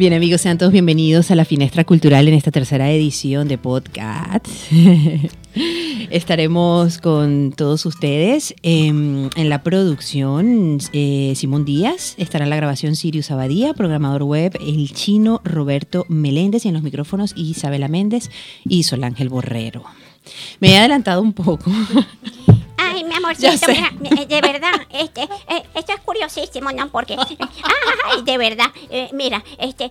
Bien amigos, sean todos bienvenidos a la Finestra Cultural en esta tercera edición de podcast. Estaremos con todos ustedes em, en la producción eh, Simón Díaz, estará en la grabación Sirius Abadía, programador web el chino Roberto Meléndez y en los micrófonos Isabela Méndez y Sol Ángel Borrero. Me he adelantado un poco. Ay, mi amorcito, mira, de verdad, este, eh, esto es curiosísimo, ¿no? Porque, ay, de verdad, eh, mira, este,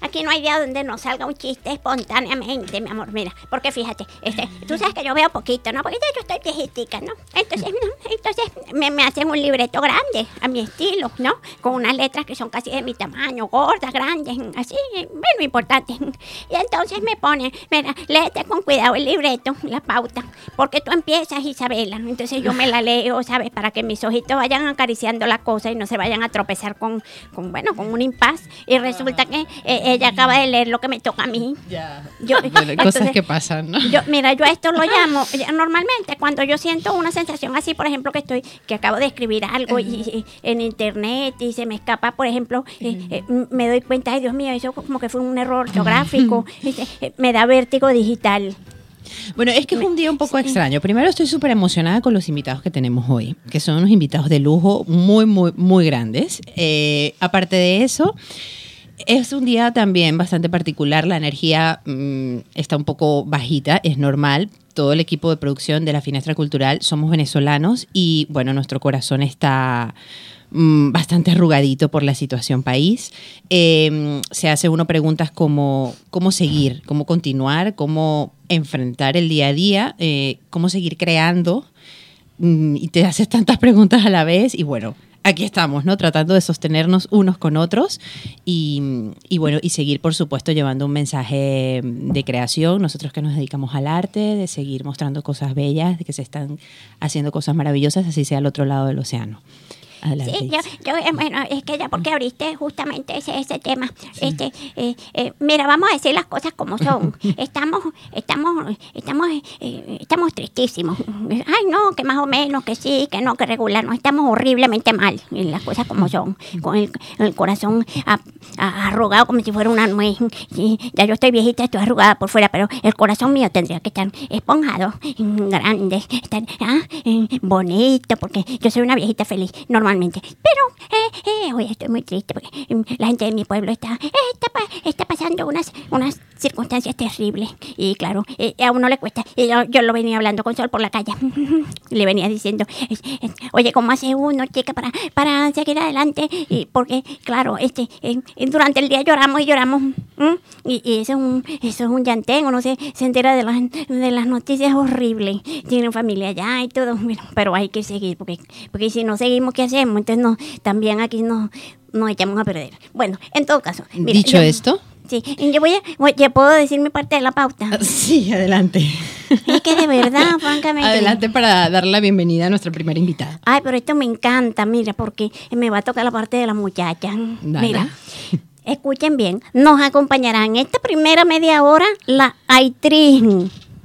aquí no hay día donde no salga un chiste espontáneamente, mi amor, mira, porque fíjate, este, tú sabes que yo veo poquito, ¿no? Porque yo estoy viejitica, ¿no? Entonces, entonces me, me, hacen un libreto grande, a mi estilo, ¿no? Con unas letras que son casi de mi tamaño, gordas, grandes, así, bueno, importantes. Y entonces me ponen, mira, léete con cuidado el libreto, la pauta, porque tú empiezas, Isabela, entonces yo me la leo, ¿sabes? Para que mis ojitos vayan acariciando la cosa y no se vayan a tropezar con, con bueno, con un impas. Y resulta que eh, ella acaba de leer lo que me toca a mí. Ya. Yo, cosas que pasan, ¿no? Yo, mira, yo a esto lo llamo, normalmente cuando yo siento una sensación así, por ejemplo, que estoy, que acabo de escribir algo y, en internet y se me escapa, por ejemplo, eh, eh, me doy cuenta, ay Dios mío, eso como que fue un error ortográfico, me da vértigo digital. Bueno, es que es un día un poco extraño. Primero estoy súper emocionada con los invitados que tenemos hoy, que son unos invitados de lujo muy, muy, muy grandes. Eh, aparte de eso, es un día también bastante particular. La energía mm, está un poco bajita, es normal. Todo el equipo de producción de la Finestra Cultural somos venezolanos y, bueno, nuestro corazón está Mm, bastante arrugadito por la situación país. Em, se hace uno preguntas como cómo seguir, cómo continuar, cómo enfrentar el día a día, eh, cómo seguir creando. Mm, y te haces tantas preguntas a la vez y bueno, aquí estamos, ¿no? Tratando de sostenernos unos con otros y, bueno, y seguir, por supuesto, llevando un mensaje de creación, nosotros que nos dedicamos al arte, de seguir mostrando cosas bellas, de que se están haciendo cosas maravillosas, así sea al otro lado del océano. Sí, yo, yo, eh, bueno, es que ya porque abriste justamente ese, ese tema. Este, eh, eh, mira, vamos a decir las cosas como son. Estamos, estamos, estamos, estamos tristísimos. Ay, no, que más o menos, que sí, que no, que regular. No, estamos horriblemente mal. las cosas como son. Con el, el corazón arrugado como si fuera una nuez. ya yo estoy viejita, estoy arrugada por fuera, pero el corazón mío tendría que estar esponjado, grande, estar ah, bonito, porque yo soy una viejita feliz. Pero eh, eh, hoy estoy muy triste porque mm, la gente de mi pueblo está, está, está pasando unas, unas circunstancias terribles. Y claro, eh, a uno le cuesta. Y yo, yo, lo venía hablando con Sol por la calle. le venía diciendo, oye, ¿cómo hace uno, chica, para, para seguir adelante? Y porque, claro, este, durante el día lloramos y lloramos. Y, eso, es un, eso es un llantén. Uno se, se entera de las, de las noticias horribles. Tienen familia allá y todo. Pero hay que seguir porque, porque si no seguimos, ¿qué entonces no, también aquí nos, nos echamos a perder. Bueno, en todo caso. Dicho esto. Sí, yo voy a, puedo decir mi parte de la pauta. Sí, adelante. Es que de verdad, francamente. Adelante para dar la bienvenida a nuestra primera invitada. Ay, pero esto me encanta, mira, porque me va a tocar la parte de la muchacha. Mira. Escuchen bien, nos acompañará en esta primera media hora la actriz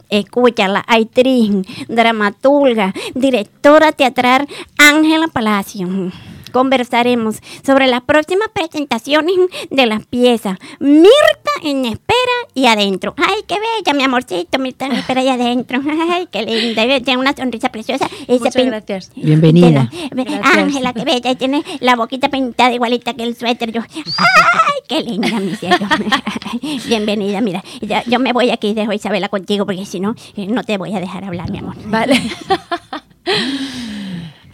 escucha, la actriz, dramaturga, directora teatral Ángela Palacio conversaremos sobre las próximas presentaciones de las piezas. Mirta en espera y adentro. Ay, qué bella, mi amorcito, Mirta en espera y adentro. Ay, qué linda. Tiene una sonrisa preciosa. Muchas gracias. Bienvenida. Ángela, qué bella. Y tiene la boquita pintada igualita que el suéter. Yo, ay, qué linda, mi cielo. Bienvenida, mira. Yo, me voy aquí, dejo a Isabela contigo porque si no, eh, no te voy a dejar hablar, mi amor. Vale.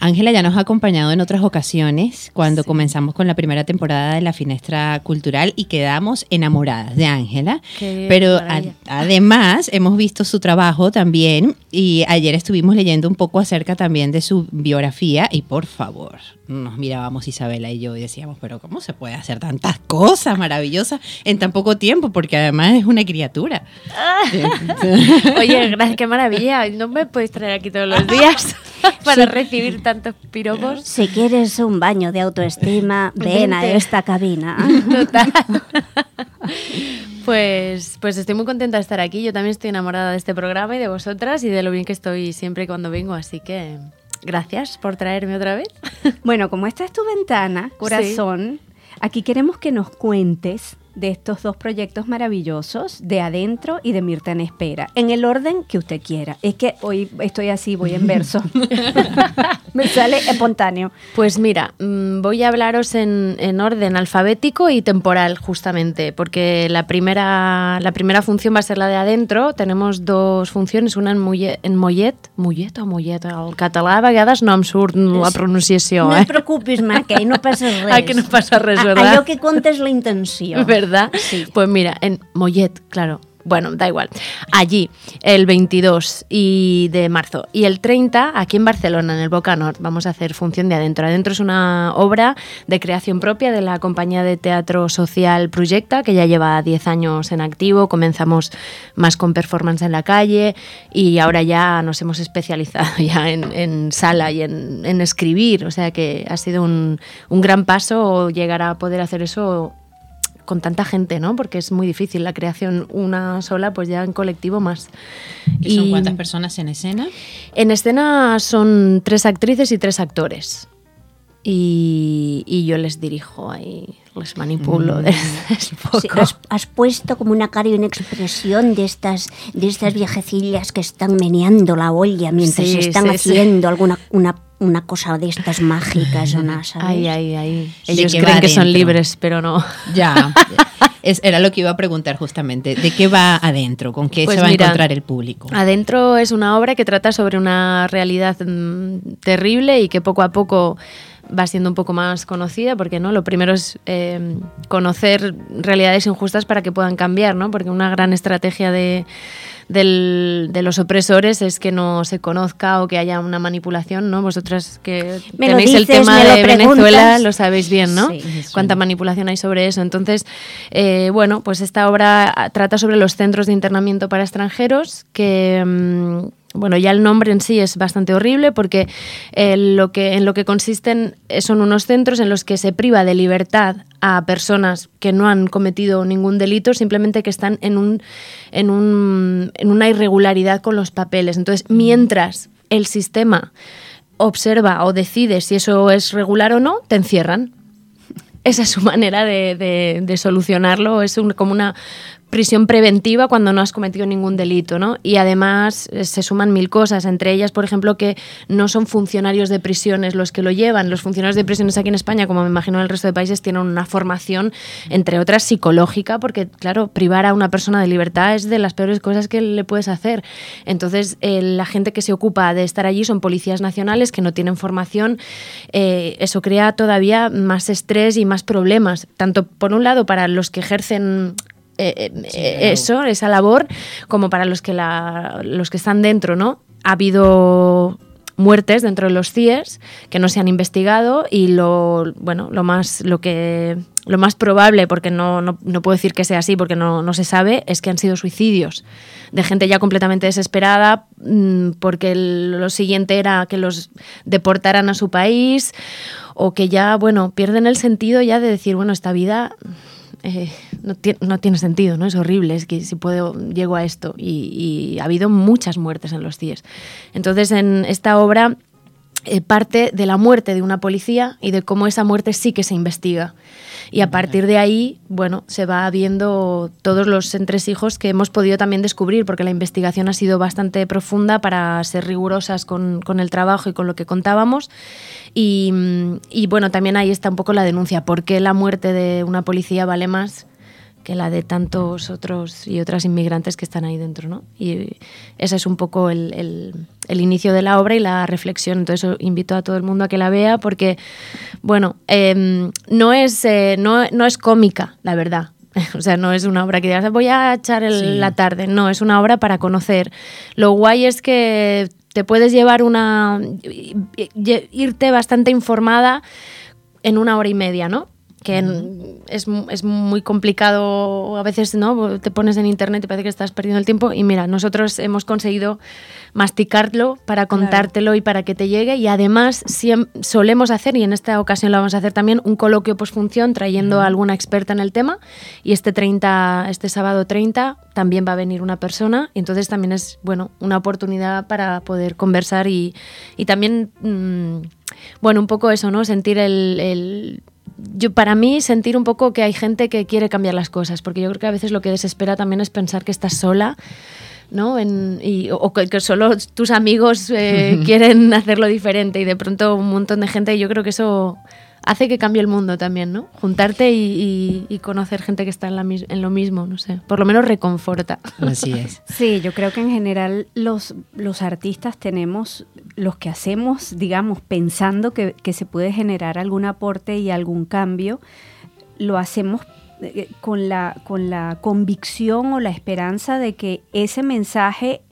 Ángela ya nos ha acompañado en otras ocasiones cuando comenzamos con la primera temporada de la Finestra Cultural y quedamos enamoradas de Ángela. Pero además hemos visto su trabajo también y ayer estuvimos leyendo un poco acerca también de su biografía y por favor, nos mirábamos Isabela y yo y decíamos, pero ¿cómo se puede hacer tantas cosas maravillosas en tan poco tiempo? Porque además es una criatura. Oye, gracias, qué maravilla. No me puedes traer aquí todos los días para recibir tantos piropos. Si quieres un baño de autoestima, ven a esta cabina. Total. Pues, pues estoy muy contenta de estar aquí. Yo también estoy enamorada de este programa y de vosotras y de lo bien que estoy siempre cuando vengo, así que gracias por traerme otra vez. Bueno, como esta es tu ventana, corazón, aquí queremos que nos cuentes de estos dos proyectos maravillosos, de Adentro y de Mirta en Espera, en el orden que usted quiera. Es que hoy estoy así, voy en verso. Me sale espontáneo. Pues mira, mm, voy a hablaros en, en, orden alfabético y temporal, justamente, porque la primera, la primera función va a ser la de adentro. Tenemos dos funciones, una en, Mollet, en Mollet, Mollet o Mollet, el català a vegades no em surt la pronunciació. No eh? et preocupis, Marc, que no passa res. Ah, que no passa res, A- ¿verdad? Allò que compta és la intenció. ¿Verdad? Sí. Pues mira, en Mollet, claro. Bueno, da igual. Allí, el 22 y de marzo. Y el 30, aquí en Barcelona, en el Boca Nord, vamos a hacer Función de Adentro. Adentro es una obra de creación propia de la compañía de teatro social Proyecta, que ya lleva 10 años en activo. Comenzamos más con performance en la calle y ahora ya nos hemos especializado ya en, en sala y en, en escribir. O sea que ha sido un, un gran paso llegar a poder hacer eso con tanta gente, ¿no? Porque es muy difícil la creación una sola, pues ya en colectivo más. ¿Y son cuántas personas en escena? En escena son tres actrices y tres actores. Y, y yo les dirijo ahí, les manipulo. Mm. es un poco- Sí, has, has puesto como una cara y una expresión de estas, de estas viejecillas que están meneando la olla mientras Sí, están sí, sí. haciendo alguna una, una cosa de estas mágicas o nada, ¿sabes? Ay, ay, ay. ¿De Ellos creen que son libres, pero no. Ya. Es, era lo que iba a preguntar justamente. ¿De qué va adentro? ¿Con qué Pues se va mira, a encontrar el público? Adentro es una obra que trata sobre una realidad mm, terrible y que poco a poco va siendo un poco más conocida, porque no, lo primero es eh, conocer realidades injustas para que puedan cambiar, ¿no? Porque una gran estrategia de, del- de los opresores es que no se conozca o que haya una manipulación, ¿no? Vosotras que Me tenéis el tema lo de Venezuela lo sabéis bien, ¿no? Sí. Cuánta manipulación hay sobre eso. Entonces, eh, bueno, pues esta obra trata sobre los centros de internamiento para extranjeros que... mm, bueno, ya el nombre en sí es bastante horrible porque eh, lo que, en lo que consisten eh, son unos centros en los que se priva de libertad a personas que no han cometido ningún delito, simplemente que están en, un, en, un, en una irregularidad con los papeles. Entonces, mientras el sistema observa o decide si eso es regular o no, te encierran. Esa es su manera de, de- de solucionarlo. Es un- como una prisión preventiva cuando no has cometido ningún delito, ¿no? Y además eh, se suman mil cosas, entre ellas, por ejemplo, que no son funcionarios de prisiones los que lo llevan. Los funcionarios de prisiones aquí en España, como me imagino en el resto de países, tienen una formación, entre otras, psicológica, porque, claro, privar a una persona de libertad es de las peores cosas que le puedes hacer. Entonces, eh, la gente que se ocupa de estar allí son policías nacionales que no tienen formación. Eh, eso crea todavía más estrés y más problemas, tanto por un lado para los que ejercen eh, eh, eh, eso, esa labor, como para los que, la, los que están dentro, ¿no? Ha habido muertes dentro de los CIES que no se han investigado y lo bueno lo más lo que lo más probable porque no, no, no puedo decir que sea así porque no, no se sabe es que han sido suicidios de gente ya completamente desesperada mm, porque el- lo siguiente era que los deportaran a su país o que ya bueno pierden el sentido ya de decir bueno esta vida eh, no, no tiene sentido, ¿no? Es horrible, es que si puedo, llego a esto. Y, y ha habido muchas muertes en los CIES. Entonces, en esta obra eh, parte de la muerte de una policía y de cómo esa muerte sí que se investiga. Y a partir de ahí, bueno, se va viendo todos los entresijos que hemos podido también descubrir, porque la investigación ha sido bastante profunda para ser rigurosas con, con el trabajo y con lo que contábamos. Y, y, bueno, también ahí está un poco la denuncia, ¿por qué la muerte de una policía vale más que la de tantos otros y otras inmigrantes que están ahí dentro, ¿no? Y ese es un poco el, el- el inicio de la obra y la reflexión. Entonces invito a todo el mundo a que la vea porque, bueno, em, no, es, eh, no, no es cómica, la verdad. O sea, no es una obra que digas, voy a echar el- Sí. la tarde. No, es una obra para conocer. Lo guay es que te puedes llevar una... irte bastante informada en una hora y media, ¿no? Que es, es muy complicado, a veces no te pones en internet y parece que estás perdiendo el tiempo. Y mira, nosotros hemos conseguido masticarlo para contártelo y para que te llegue. Y además solemos hacer, y en esta ocasión lo vamos a hacer también, un coloquio posfunción trayendo a alguna experta en el tema. Y este 30, este sábado 30 también va a venir una persona. Y entonces también es, bueno, una oportunidad para poder conversar y, y también, mm, bueno, un poco eso, ¿no? Sentir el, el- yo para mí sentir un poco que hay gente que quiere cambiar las cosas, porque yo creo que a veces lo que desespera también es pensar que estás sola. ¿no? En, y, o que, que solo tus amigos eh, quieren hacerlo diferente y de pronto un montón de gente, yo creo que eso hace que cambie el mundo también, ¿no? Juntarte y, y- y conocer gente que está en, la mis- en lo mismo, no sé, por lo menos reconforta. Así es. Sí, yo creo que en general los, los artistas tenemos, los que hacemos, digamos, pensando que, que se puede generar algún aporte y algún cambio, lo hacemos eh, con la, con la convicción o la esperanza de que ese mensaje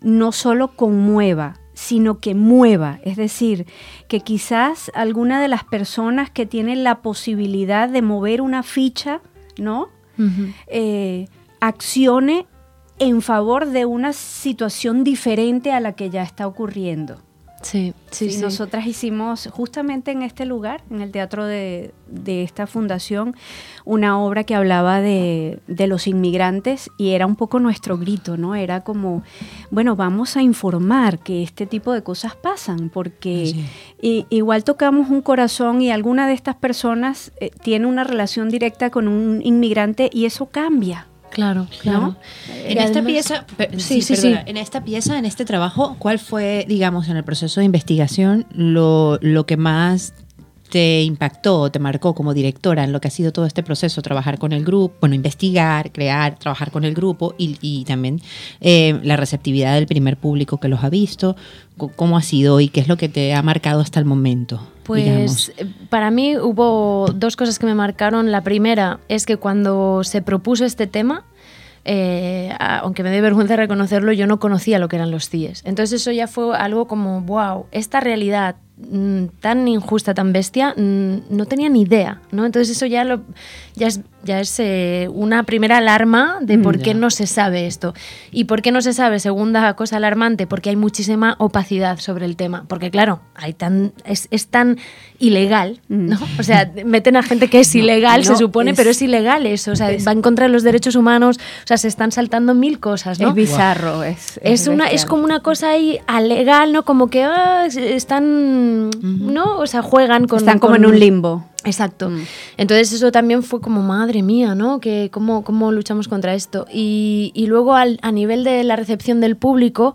no solo conmueva, sino que mueva. Es decir, que quizás alguna de las personas que tienen la posibilidad de mover una ficha, ¿no? eh, accione en favor de una situación diferente a la que ya está ocurriendo. Sí, sí. Nosotras hicimos justamente en este lugar, en el teatro de, de esta fundación, una obra que hablaba de, de los inmigrantes y era un poco nuestro grito, ¿no? Era como, bueno, vamos a informar que este tipo de cosas pasan, porque igual tocamos un corazón y alguna de estas personas eh, tiene una relación directa con un inmigrante y eso cambia. Claro, claro. En Y esta pieza, sí, sí, perdona, sí. en esta pieza, en este trabajo, ¿cuál fue, digamos, en el proceso de investigación lo, lo que más te impactó, te marcó como directora en lo que ha sido todo este proceso, trabajar con el grupo, bueno, investigar, crear, trabajar con el grupo y, y también eh, la receptividad del primer público que los ha visto, cómo ha sido y qué es lo que te ha marcado hasta el momento? Pues eh, para mí hubo dos cosas que me marcaron. La primera es que cuando se propuso este tema, eh, aunque me dé vergüenza reconocerlo, yo no conocía lo que eran los CIES. Entonces eso ya fue algo como, wow, esta realidad tan injusta, tan bestia, mm, no tenía ni idea, ¿no? Entonces eso ya, lo, ya es, ya es eh, una primera alarma de por qué no se sabe esto. ¿Y por qué no se sabe? Segunda cosa alarmante, porque hay muchísima opacidad sobre el tema. Porque claro, hay tan, es, es tan ilegal, ¿no? O sea, meten a gente que es ilegal, se supone, es- pero es ilegal eso. O sea, va en contra de los derechos humanos, o sea, se están saltando mil cosas, ¿no? Es bizarro, es, Es, una, es como una cosa ahí alegal, ¿no? Como que ah, están, ¿no? O sea, juegan con... Están como con- en un limbo. Exacto. Mm. Entonces eso también fue como, madre mía, ¿no? Que cómo, cómo luchamos contra esto. Y, y luego al- a nivel de la recepción del público,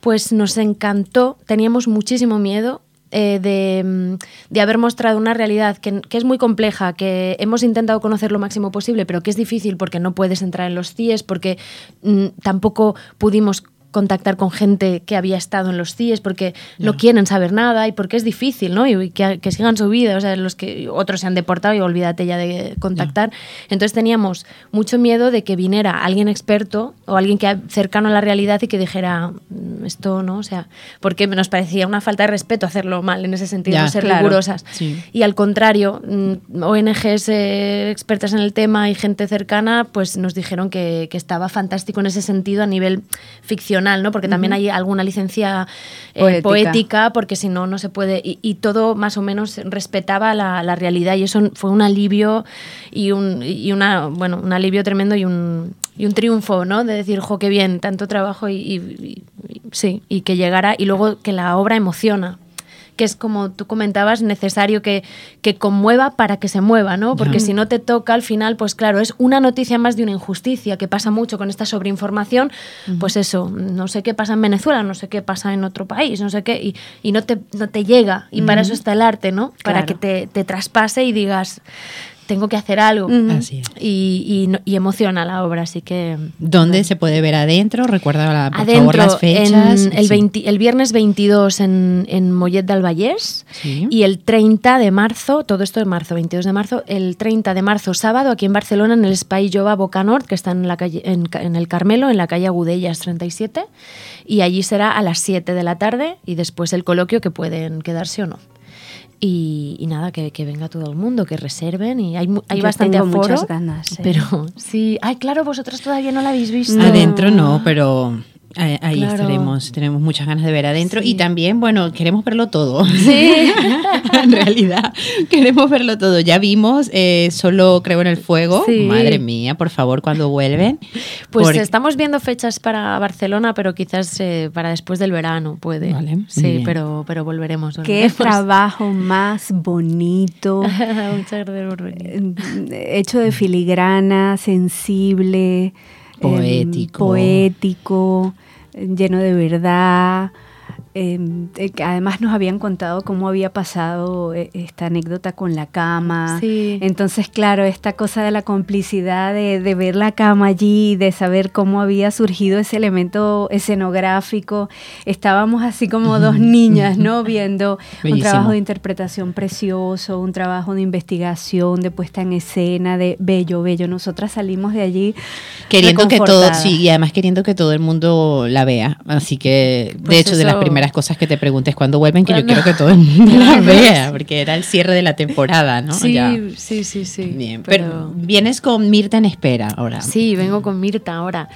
pues nos encantó, teníamos muchísimo miedo. eh, de, mm, de haber mostrado una realidad que, que es muy compleja, que hemos intentado conocer lo máximo posible, pero que es difícil porque no puedes entrar en los CIES, porque mm, tampoco pudimos contactar con gente que había estado en los CIES porque no quieren saber nada y porque es difícil, ¿no? Y que, que sigan su vida, o sea, los que otros se han deportado y olvídate ya de contactar. Entonces teníamos mucho miedo de que viniera alguien experto o alguien que cercano a la realidad y que dijera "Mm, esto, ¿no? O sea, porque nos parecía una falta de respeto hacerlo mal en ese sentido, Ya, no ser claro. rigurosas. Sí. Y al contrario, mm, ONGs eh, expertas en el tema y gente cercana, pues nos dijeron que, que estaba fantástico en ese sentido a nivel ¿no? Porque también hay alguna licencia eh, Poética. poética. porque si no, no se puede. Y, y todo más o menos respetaba la, la realidad y eso fue un alivio y un, y una, bueno, un alivio tremendo y un, y un triunfo, ¿no? De decir, jo, qué bien, tanto trabajo y, y- y- sí, y que llegara y luego que la obra emociona que es como tú comentabas, necesario que, que conmueva para que se mueva, ¿no? Porque si no te toca al final, pues claro, es una noticia más de una injusticia que pasa mucho con esta sobreinformación, pues eso, no sé qué pasa en Venezuela, no sé qué pasa en otro país, no sé qué, y, y no, te, no te llega, y para eso está el arte, ¿no? Para Claro. que te, te traspase y digas, tengo que hacer algo. Así es. Y, y no- y emociona la obra, así que... ¿Dónde se puede ver adentro? Recuerda, la- por favor, las fechas. en el, Sí. 20 el viernes 22 en, en Mollet del Vallès Sí. y el 30 de marzo, todo esto de marzo, 22 de marzo, el 30 de marzo, sábado, aquí en Barcelona, en el Espai Jova Boca Nord, que está en, la calle, en, en el Carmelo, en la calle Agudellas 37, y allí será a las 7 de la tarde y después el coloquio que pueden quedarse o no. Y, y nada, que, que venga todo el mundo, que reserven y hay, mu- hay Yo bastante tengo aforo. muchas ganas, ¿eh? Pero sí, ay, claro, vosotros todavía no la habéis visto. Adentro no, pero Ahí, ahí Claro. estaremos, tenemos muchas ganas de ver adentro Sí. y también, bueno, queremos verlo todo. Sí. en realidad, queremos verlo todo. Ya vimos eh, solo creo en el fuego. Sí. Madre mía, por favor, cuando vuelven. Pues Porque- estamos viendo fechas para Barcelona, pero quizás eh, para después del verano puede. Vale, sí, pero, pero volveremos. Qué trabajo más bonito, Muchas gracias por venir. eh, hecho de filigrana, sensible, Poético. poético, lleno de verdad. Em, eh, además nos habían contado cómo había pasado eh, esta anécdota con la cama. Sí. Entonces, claro, esta cosa de la complicidad de, de ver la cama allí, de saber cómo había surgido ese elemento escenográfico. Estábamos así como dos niñas, ¿no? Viendo un trabajo de interpretación precioso, un trabajo de investigación, de puesta en escena, de bello, bello. Nosotras salimos de allí Queriendo que todo, sí, y además queriendo que todo el mundo la vea. Así que, de Pues hecho, de las eso- primeras cosas que te preguntes cuando vuelven, que yo quiero que todo el mundo la vea, porque era el cierre de la temporada, ¿no? Sí, Ya. sí, sí, sí. Bien, pero, vienes con Mirta en espera ahora. Sí, vengo con Mirta ahora.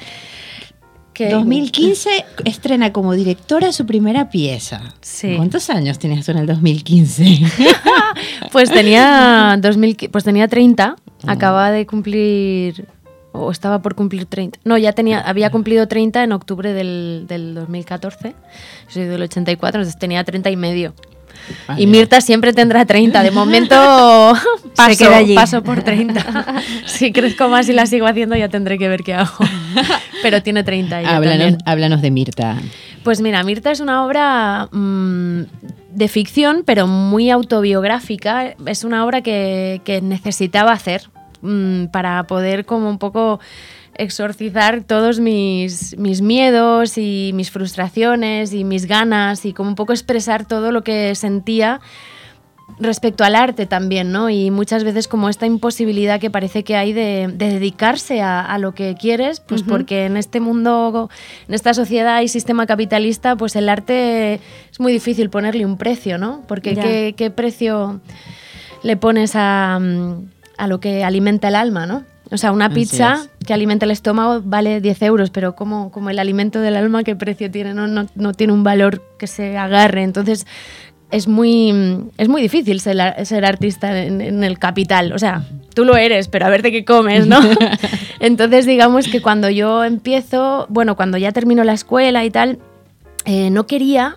Que- 2015 estrena como directora su primera pieza. Sí. ¿Cuántos años tenías tú en el 2015? Pues tenía 2000, qui- pues tenía 30, Mm. acababa de cumplir o estaba por cumplir 30. No, ya tenía había cumplido 30 en octubre del, del 2014. Soy del 84, entonces tenía 30 y medio. Vale. Y Mirta siempre tendrá 30. De momento paso, queda allí. paso por 30. si crezco más y la sigo haciendo ya tendré que ver qué hago. Pero tiene 30 ella háblanos, háblanos de Mirta. Pues mira, Mirta es una obra mm, de ficción, pero muy autobiográfica. Es una obra que, que necesitaba hacer mm, para poder como un poco exorcizar todos mis, mis miedos y mis frustraciones y mis ganas y como un poco expresar todo lo que sentía respecto al arte también, ¿no? Y muchas veces como esta imposibilidad que parece que hay de, de dedicarse a, a lo que quieres, pues porque en este mundo, en esta sociedad y sistema capitalista, pues el arte es muy difícil ponerle un precio, ¿no? Porque. ¿qué, qué precio le pones a, a lo que alimenta el alma, ¿no? O sea, una pizza que alimenta el estómago vale 10 euros, pero como, como el alimento del alma, ¿qué precio tiene? No, no, no tiene un valor que se agarre. Entonces, es muy, es muy difícil ser, ser artista en, en el capital. O sea, tú lo eres, pero a ver de qué comes, ¿no? Entonces, digamos que cuando yo empiezo, bueno, cuando ya termino la escuela y tal, eh, no quería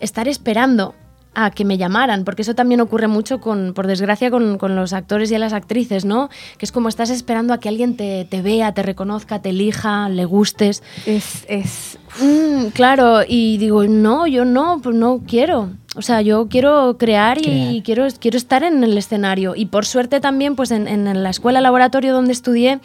estar esperando a que me llamaran, porque eso también ocurre mucho, con, por desgracia, con, con los actores y las actrices, ¿no? Que es como estás esperando a que alguien te, te vea, te reconozca, te elija, le gustes. Es, es Mm, claro, y digo, no, yo no, pues no quiero. O sea, yo quiero crear y Crear. quiero, quiero estar en el escenario. Y por suerte también, pues en, en la escuela laboratorio donde estudié,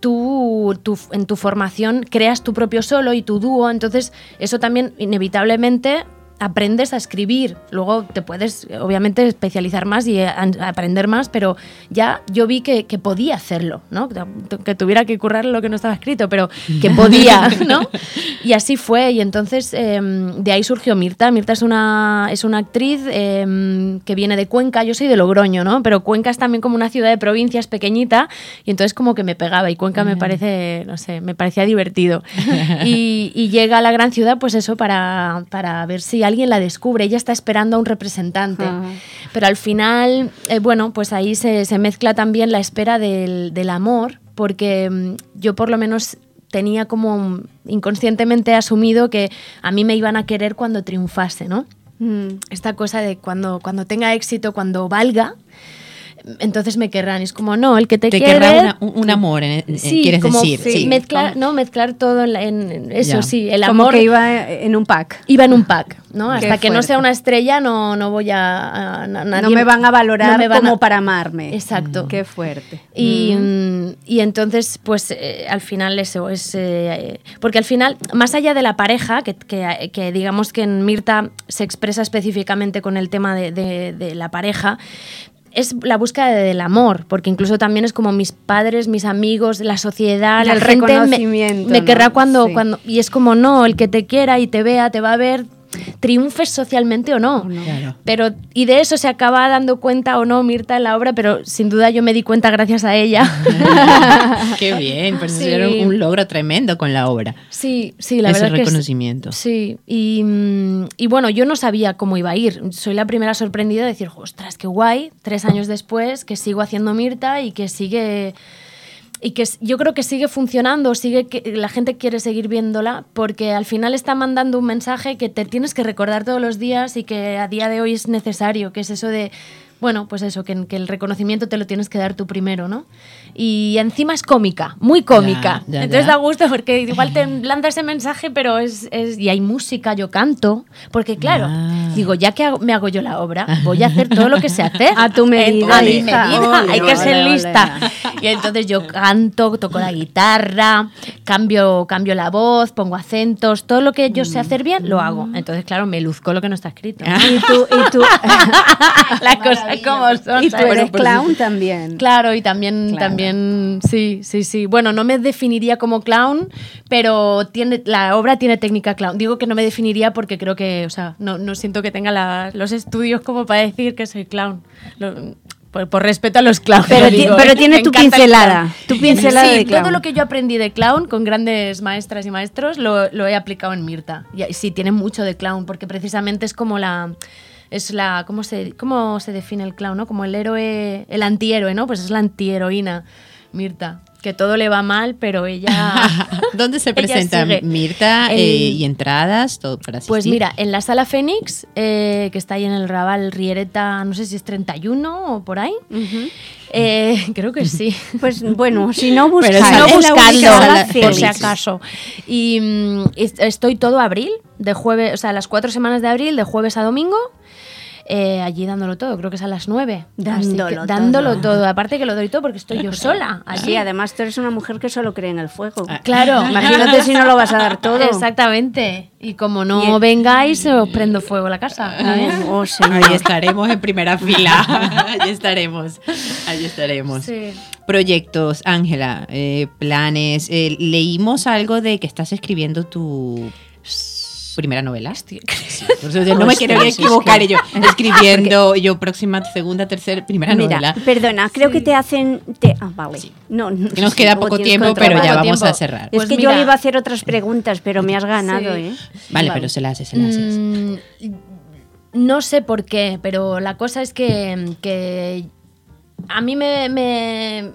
tú, tú en tu formación creas tu propio solo y tu dúo. Entonces, eso también inevitablemente aprendes a escribir. Luego te puedes, obviamente, especializar más y a aprender más, pero ya yo vi que, que podía hacerlo, ¿no? Que tuviera que currar lo que no estaba escrito, pero que podía, ¿no? Y así fue. Y entonces eh, de ahí surgió Mirta. Mirta es una, es una actriz eh, que viene de Cuenca. Yo soy de Logroño, ¿no? Pero Cuenca es también como una ciudad de provincias pequeñita y entonces como que me pegaba y Cuenca me parece, no sé, me parecía divertido. Y, y llega a la gran ciudad pues eso para, para ver si alguien la descubre. Ella está esperando a un representante. Ajá. Pero al final, eh, bueno, pues ahí se, se mezcla también la espera del, del amor, porque mm, yo por lo menos tenía como mm, inconscientemente asumido que a mí me iban a querer cuando triunfase, ¿no? mm, Esta cosa de cuando, cuando tenga éxito, cuando valga, entonces me querrán. Y es como, no, el que te, Te quiere... querrá una- un, un amor, en- en- Sí, quieres como decir. Sí. Mezclar, no, mezclar todo en, eso, Ya. sí, el como amor que iba en un pack. iba en un pack, ¿no? Qué Hasta que no sea una estrella no, no voy a... no me van a valorar no me van como a- para amarme. Exacto. Qué fuerte. Y, mm, y entonces, pues eh, al final eso es... eh, porque al final, más allá de la pareja, que, que- que digamos que en Mirta se expresa específicamente con el tema de, de- de la pareja, es la búsqueda del amor, porque incluso también es como mis padres, mis amigos, la sociedad, la Del gente me, reconocimiento, me ¿no? querrá cuando, Sí. cuando... Y es como, no, el que te quiera y te vea, te va a ver, triunfes socialmente o no. Claro. Pero, y de eso se acaba dando cuenta o no Mirta en la obra, pero sin duda yo me di cuenta gracias a ella. Qué bien, pues Sí. era un logro tremendo con la obra. Sí, sí, la Ese verdad que es- reconocimiento. Sí, y, mm, y bueno, yo no sabía cómo iba a ir. Soy la primera sorprendida de decir, ostras, qué guay, tres años después, que sigo haciendo Mirta y que sigue... Y que yo creo que sigue funcionando, sigue que la gente quiere seguir viéndola, porque al final está mandando un mensaje que te tienes que recordar todos los días y que a día de hoy es necesario, que es eso de, bueno, pues eso, que, que el reconocimiento te lo tienes que dar tú primero, ¿no? Y encima es cómica, muy cómica. Ya, ya, Entonces ya. da gusto porque igual te lanza ese mensaje, pero es, es- y hay música, yo canto, porque claro, Ah. digo, ya que hago- me hago yo la obra, voy a hacer todo lo que sé hacer. A tu medida, a mi medida, Ole, hay que ser ole. lista. Y entonces yo canto, toco la guitarra, cambio, cambio la voz, pongo acentos, todo lo que yo sé hacer bien, lo hago. Entonces, claro, me luzco lo que no está escrito. Y tú, y tú, Las cosas como son. y tú eres clown también. Claro, y también, Claro. también, sí, sí, sí. Bueno, no me definiría como clown, pero tiene, la obra tiene técnica clown. Digo que no me definiría porque creo que, o sea, no, no siento que tenga la- los estudios como para decir que soy clown. Lo- por, por respeto a los clowns. Pero digo, pero ¿eh? tiene Me tu pincelada, tu pincelada sí, de clown. todo lo que yo aprendí de clown con grandes maestras y maestros lo, lo he aplicado en Mirta. Y sí, tiene mucho de clown, porque precisamente es como la es la ¿cómo se cómo se define el clown, no? Como el héroe, el antihéroe, ¿no? Pues es la antiheroína Mirta, que todo le va mal, pero ella ¿Dónde se presenta. Mirta El- eh, y entradas todo para asistir? Pues mira, en la sala Fénix, eh, que está ahí en el Raval Riereta, no sé si es 31 o por ahí. Eh, creo que sí. Pues bueno, si no esa- Si no, buscadlo, por si acaso. Y mm, est- estoy todo abril, de jueves, o sea, las cuatro semanas de abril, de jueves a domingo. Eh, allí dándolo todo, creo que es a las nueve. Así que Dándolo dándolo todo. todo. Aparte que lo doy todo porque estoy yo sola. Allí. Sí, además tú eres una mujer que solo cree en el fuego. Ah. Claro. Imagínate si no lo vas a dar todo. Exactamente. Y como no Y el- vengáis, os prendo fuego la casa. Oh, señor. Ahí estaremos en primera fila. Ahí estaremos. Ahí estaremos. Sí. Proyectos, Ángela, eh, planes. eh, leímos algo de que estás escribiendo tu primera novela. Sí, por eso yo no me quiero equivocar. yo escribiendo, yo próxima, segunda, tercera, primera Mira, novela. perdona, creo que te hacen... te- ah, vale. No, no, Que nos queda poco tiempo, pero ya vamos tiempo. a cerrar. Es Pues que yo mira- le iba a hacer otras preguntas, pero me has ganado, Sí. ¿eh? Vale, pero se la haces, se la haces. Mm, no sé por qué, pero la cosa es que, que a mí me, me,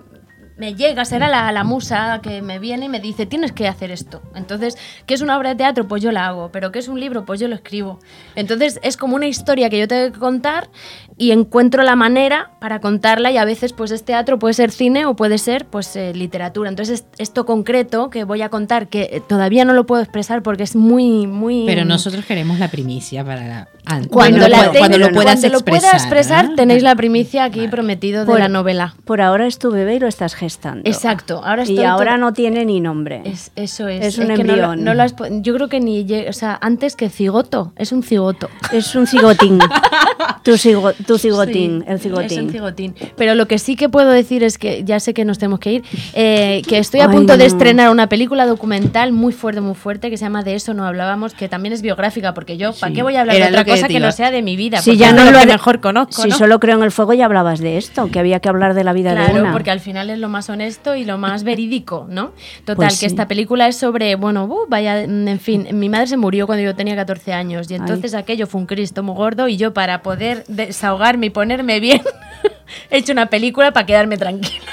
me llega, será la, la musa que me viene y me dice, tienes que hacer esto. Entonces, ¿qué es una obra de teatro? Pues yo la hago, pero ¿qué es un libro? Pues yo lo escribo. Entonces, es como una historia que yo tengo que contar y encuentro la manera para contarla y a veces pues es teatro, puede ser cine o puede ser pues eh, literatura. Entonces, es- esto concreto que voy a contar, que eh, todavía no lo puedo expresar porque es muy, muy... Pero nosotros queremos la primicia para la, an- Cuando, lo la tenga- cuando lo puedas cuando lo pueda expresar. expresar, ¿no? tenéis la primicia aquí prometido de Por- la novela. Por ahora es tu bebé y lo estás gestando. Exacto, ahora Y ahora no tiene ni nombre. Es, eso es. Es un que no lo- embrión. no lo has po- yo creo que ni. O sea, antes que cigoto. Es un cigoto. Es un cigotín. tu, cigo- tu cigotín, Sí, el Es cigotín. un cigotín. Pero lo que sí que puedo decir es que ya sé que nos tenemos que ir. eh, que estoy a Ay, punto de estrenar una película documental muy fuerte, muy fuerte, que se llama De eso no hablábamos, que también es biográfica, porque yo, ¿para qué voy a hablar era de otra que cosa que no sea de mi vida? Si ya es no lo lo que de- mejor conozco. Si ¿no? solo creo en el fuego ya hablabas de esto, que había que hablar de la vida de Claro, una. porque al final es lo más honesto y lo más verídico, ¿no? Total, Pues que esta película es sobre, bueno, uh, vaya, en fin, mi madre se murió cuando yo tenía 14 años y entonces aquello fue un Cristo muy gordo y yo para poder desahogarme y ponerme bien he hecho una película para quedarme tranquila.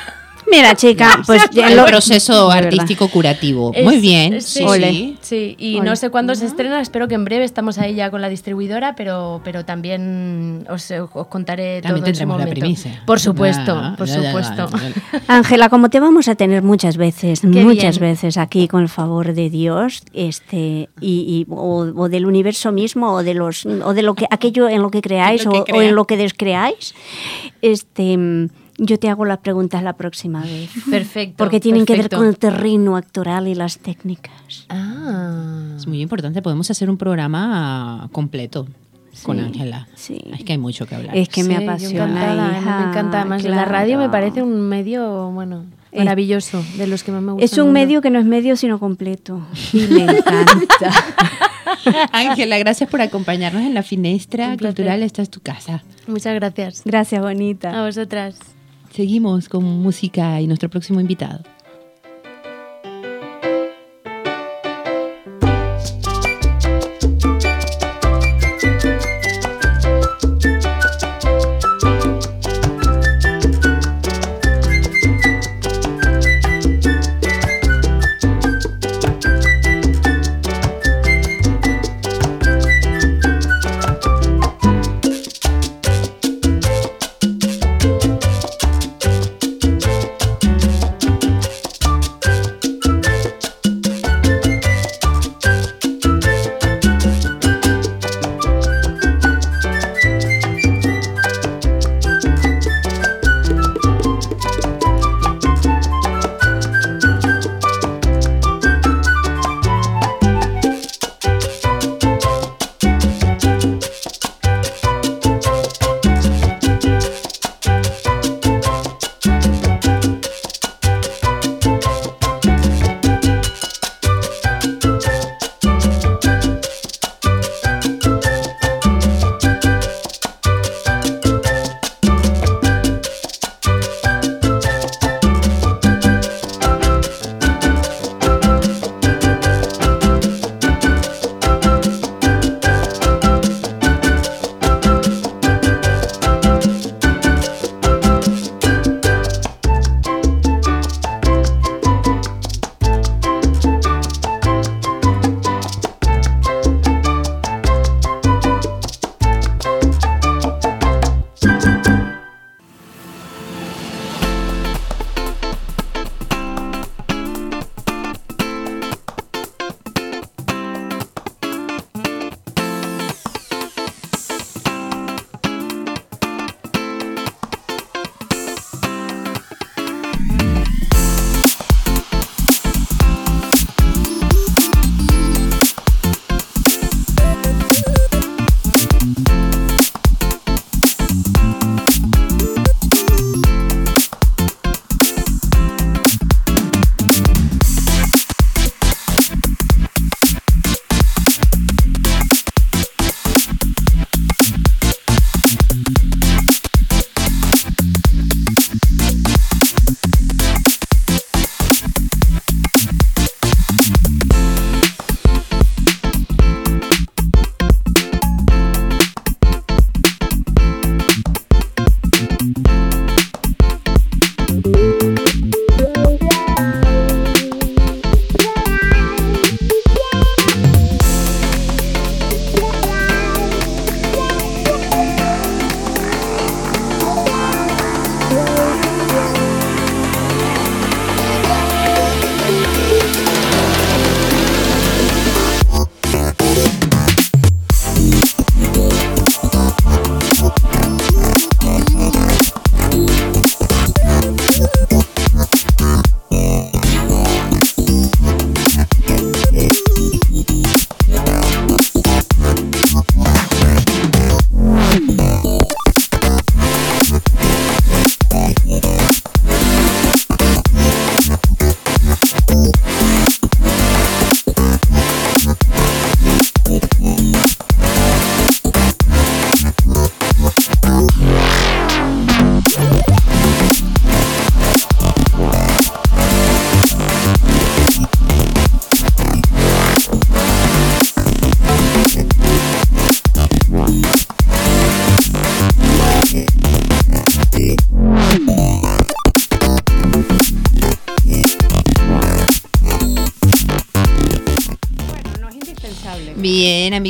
Mira, chica, pues el lo- proceso artístico curativo. Es- Muy bien. sí, Sí, Ole. sí. Sí, y Ole. no sé cuándo se estrena, espero que en breve estamos ahí ya con la distribuidora, pero, pero también os, os contaré También todo en su tendremos la momento. primicia. Por supuesto, Ah, por ya, supuesto. Ángela, como te vamos a tener muchas veces, Qué muchas bien. veces aquí con el favor de Dios, este, y, y- o, o del universo mismo, o de los, o de lo que aquello en lo que creáis, En lo que o, o en lo que descreáis, este, mm, yo te hago las preguntas la próxima vez. Perfecto. Porque tienen perfecto. que ver con el terreno actoral y las técnicas. Ah. Es muy importante. Podemos hacer un programa completo con Ángela. sí. Es que hay mucho que hablar. Es que me Sí, yo apasiona. hija, me encanta. Además, la radio me claro. parece un medio, bueno, maravilloso, de los que más me gusta. Es un medio que no es medio, sino completo. Y me encanta. Ángela, gracias por acompañarnos en la Finestra. Cultural. Esta es tu casa. Muchas gracias. Gracias, bonita. A vosotras. Seguimos con música y nuestro próximo invitado.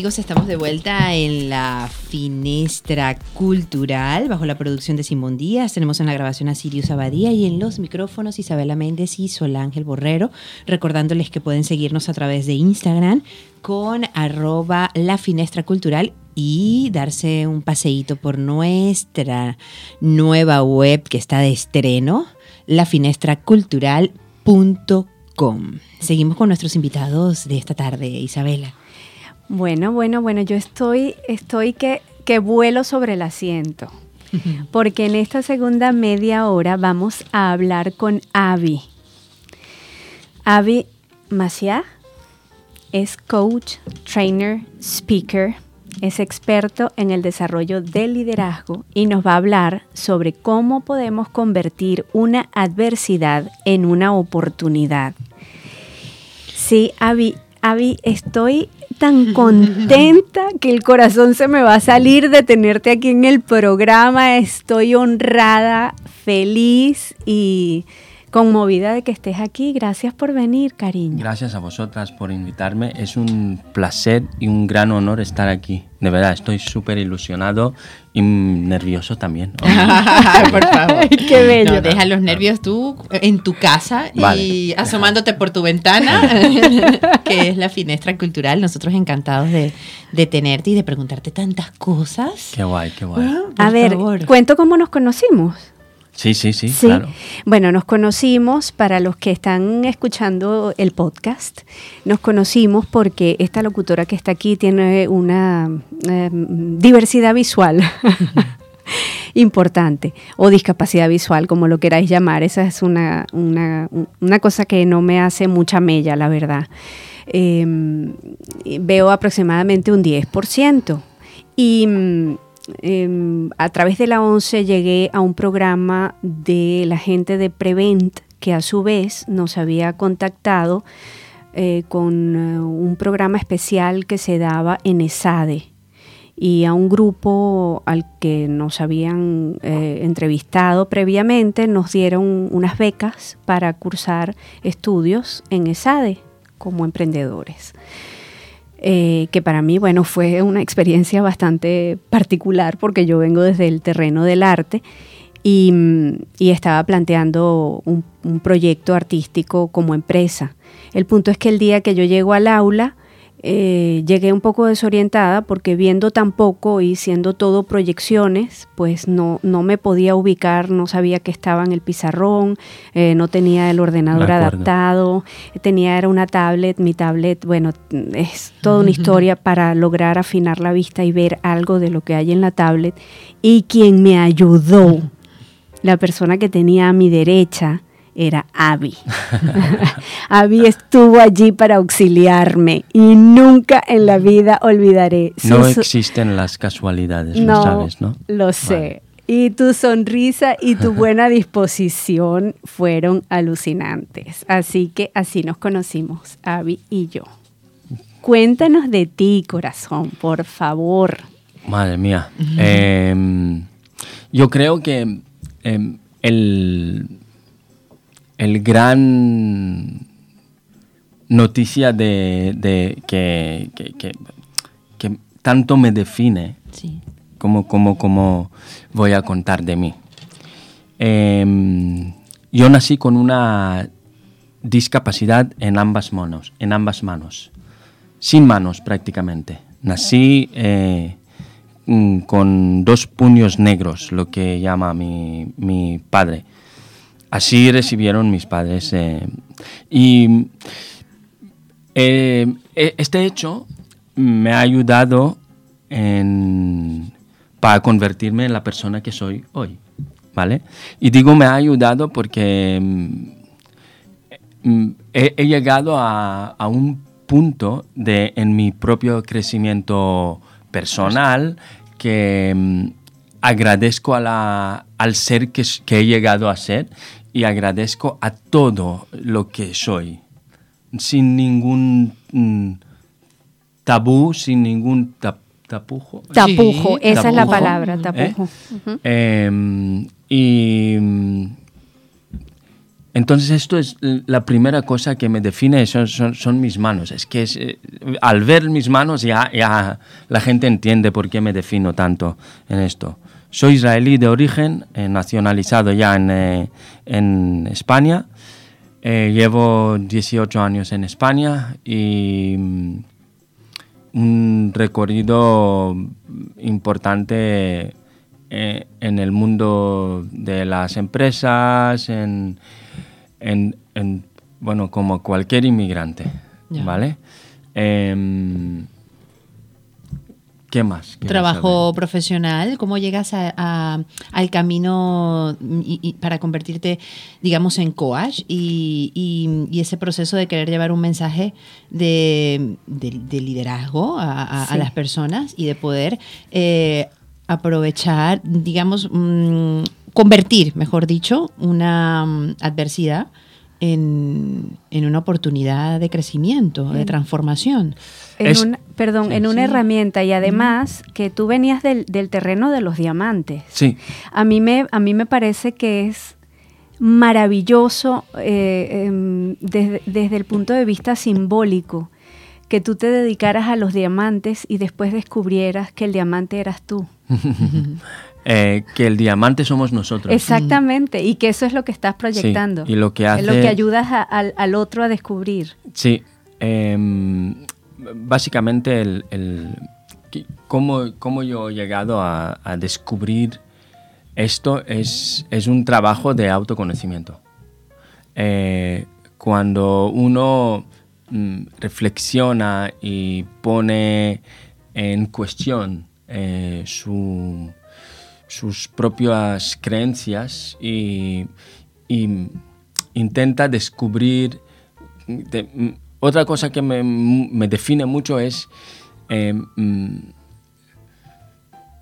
Estamos de vuelta en la Finestra Cultural bajo la producción de Simón Díaz. Tenemos en la grabación a Sirius Abadía y en los micrófonos Isabela Méndez y Sol Ángel Borrero. Recordándoles que pueden seguirnos a través de Instagram con arroba Cultural y darse un paseíto por nuestra nueva web que está de estreno, lafinestracultural.com. Seguimos con nuestros invitados de esta tarde, Isabela. Bueno, bueno, bueno, yo estoy, estoy que, que vuelo sobre el asiento. Porque en esta segunda media hora vamos a hablar con Avi. Avi Maciá es coach, trainer, speaker, es experto en el desarrollo del liderazgo y nos va a hablar sobre cómo podemos convertir una adversidad en una oportunidad. Sí, Avi, Avi, estoy tan contenta que el corazón se me va a salir de tenerte aquí en el programa. Estoy honrada, feliz y conmovida de que estés aquí. Gracias por venir, cariño. Gracias a vosotras por invitarme. Es un placer y un gran honor estar aquí. De verdad, estoy súper ilusionado y nervioso también. por favor. Qué bello. deja los nervios tú en tu casa y asomándote por tu ventana, que es la finestra cultural. Nosotros encantados de, tenerte y de preguntarte tantas cosas. Qué guay, qué guay. a ver, cuento cómo nos conocimos. Sí, sí, sí, claro. Bueno, nos conocimos, para los que están escuchando el podcast, nos conocimos porque esta locutora que está aquí tiene una em, diversidad visual. importante o discapacidad visual, como lo queráis llamar. Esa es una, una, una cosa que no me hace mucha mella, la verdad. Em, veo aproximadamente un 10%. Y Em, a través de la ONCE llegué a un programa de la gente de Prevent, que a su vez nos había contactado eh, con eh, un programa especial que se daba en ESADE y a un grupo al que nos habían eh, entrevistado previamente nos dieron unas becas para cursar estudios en ESADE como emprendedores. Eh, que para mí, bueno, fue una experiencia bastante particular porque yo vengo desde el terreno del arte y, mm, estaba planteando un, proyecto artístico como empresa. El punto es que el día que yo llego al aula, eh, llegué un poco desorientada porque viendo tan poco y siendo todo proyecciones, pues no, no me podía ubicar, no sabía que estaba en el pizarrón, eh, no tenía el ordenador adaptado, tenía era una tablet, mi tablet, bueno, es toda una historia para lograr afinar la vista y ver algo de lo que hay en la tablet. Y quien me ayudó, la persona que tenía a mi derecha, era Abby. Abby estuvo allí para auxiliarme y nunca en la vida olvidaré. No existen las casualidades, lo sabes, ¿no? Lo sé. Y tu sonrisa y tu buena disposición fueron alucinantes. Así que así nos conocimos, Abby y yo. Cuéntanos de ti, corazón, por favor. Madre mía. Em, yo creo que em, el el gran noticia de, que, tanto me define como, como, como voy a contar de mí. Em, yo nací con una discapacidad en ambas manos, en ambas manos, sin manos prácticamente. Nací eh, mm, con dos puños negros, lo que llama mi, mi padre. Así recibieron mis padres. Eh, y eh, e, este hecho me ha ayudado para convertirme en la persona que soy hoy. ¿Vale? Y digo me ha ayudado porque mm, mm, he, llegado a, un punto de, en mi propio crecimiento personal que mm, agradezco al ser que, he llegado a ser y agradezco a todo lo que soy, sin ningún mm, tabú, sin ningún tapujo. Tapujo, esa es la palabra, ¿Eh? tapujo. Em, y mm, entonces esto es la primera cosa que me define, son, son, mis manos. Es que eh, al ver mis manos ya, ya la gente entiende por qué me defino tanto en esto. Soy israelí de origen, eh, nacionalizado ya en, eh, España. Eh, llevo 18 años en España y mm, un recorrido importante en el mundo de las empresas, en, bueno, como cualquier inmigrante, ¿vale? ¿Qué más? trabajo profesional, cómo llegas a- a- al camino y- y para convertirte, digamos, en coach y, y- y ese proceso de querer llevar un mensaje de, de- de liderazgo a, a- a Sí. las personas y de poder eh, aprovechar, digamos, mm, convertir, mejor dicho, una mm, adversidad en, en una oportunidad de crecimiento, de transformación. En Es- una- perdón, en una Sí. herramienta y además que tú venías del, del terreno de los diamantes. Sí, A mí me, a mí me parece que es maravilloso eh, em, desde, desde el punto de vista simbólico que tú te dedicaras a los diamantes y después descubrieras que el diamante eras tú. eh, que el diamante somos nosotros. Exactamente, y que eso es lo que estás proyectando. y lo que Es lo hace- que ayudas a- al, al otro a descubrir. Sí, em, básicamente el, cómo, cómo yo he llegado a, a descubrir esto es, es un trabajo de autoconocimiento. Eh, cuando uno mm, reflexiona y pone en cuestión eh, su- sus propias creencias y, y intenta descubrir de- otra cosa que me, me define mucho es eh, mm,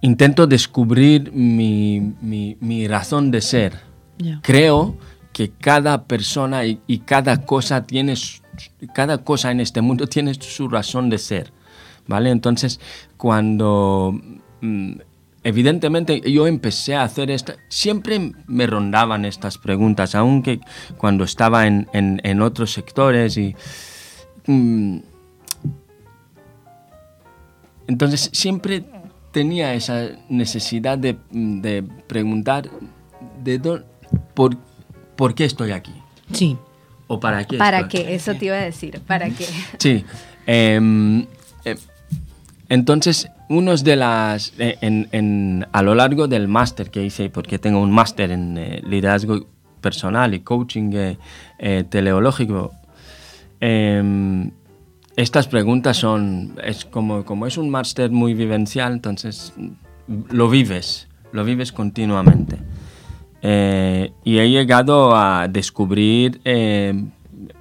intento descubrir mi, mi- mi razón de ser. Creo que cada persona y, y cada cosa tiene cada cosa en este mundo tiene su razón de ser, ¿vale? Entonces, cuando mm, evidentemente yo empecé a hacer esta, siempre me rondaban estas preguntas, aunque cuando estaba en, en- en otros sectores y mm, entonces siempre tenía esa necesidad de, de preguntar de dó- por, por qué estoy aquí Sí. o para qué ¿Para estoy qué? Eso te iba a decir. ¿Para qué? Sí. em, em, entonces, unos de las. eh, a lo largo del máster que hice, porque tengo un máster en eh, liderazgo personal y coaching eh, teleológico, em, estas preguntas son. Es como, como es un máster muy vivencial, entonces mm, lo vives, lo vives continuamente. Y he llegado a descubrir eh,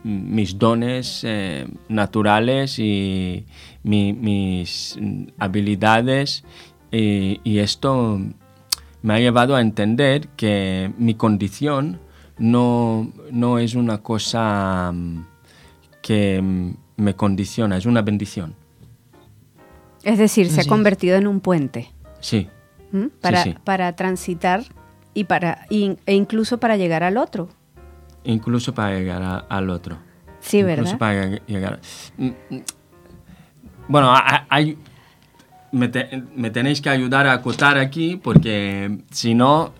mis dones eh, naturales y mi- mis mm, habilidades y, y esto me ha llevado a entender que mi condición no, no es una cosa mm, que mm, me condiciona, es una bendición. Es decir, se ha convertido en un puente Sí, ¿m? para, sí. para transitar y para e incluso para llegar al otro. Incluso para llegar a- al otro. Sí, Incluso ¿verdad? para llegar. Mm, mm. Bueno, hay. Me, te- me tenéis que ayudar a acotar aquí porque si no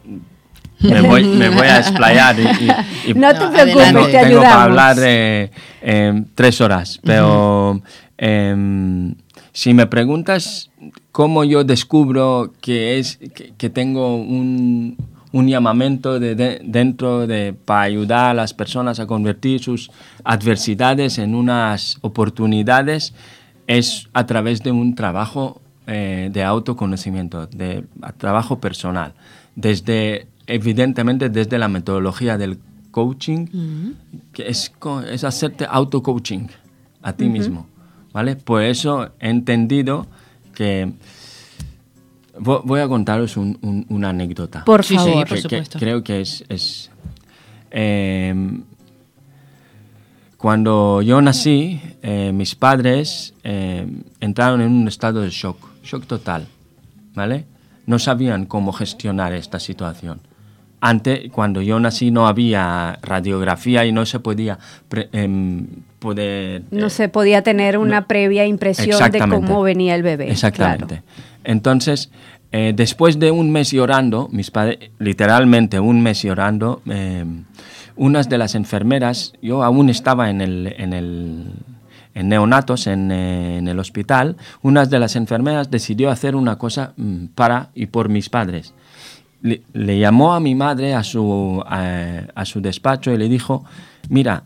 me voy, me voy a explayar y, y- y No te preocupes, adelante. te tengo para hablar eh, em, tres horas. Pero em, si me preguntas cómo yo descubro que es que, que tengo un, un llamamiento de, de- dentro de para ayudar a las personas a convertir sus adversidades en unas oportunidades es a través de un trabajo eh, de autoconocimiento, de trabajo personal, desde evidentemente desde la metodología del coaching, que es, es hacerte auto-coaching a ti mismo, ¿vale? Por eso he entendido que... vo- Voy a contaros un- un- una anécdota. Por Sí, sí, favor. por que- que supuesto. creo que es... es, em, cuando yo nací, eh, mis padres eh, entraron en un estado de shock, shock total, ¿vale? No sabían cómo gestionar esta situación. Antes, cuando yo nací, no había radiografía y no se podía pre- em, poder... No eh, se podía tener una previa impresión de cómo venía el bebé. Exactamente. Entonces, eh, después de un mes llorando, mis padres, literalmente un mes llorando, eh, unas de las enfermeras, yo aún estaba en el, en el en neonatos en, eh, el hospital, unas de las enfermeras decidió hacer una cosa mm, para y por mis padres. Le, llamó a mi madre a su, a su despacho y le dijo, mira,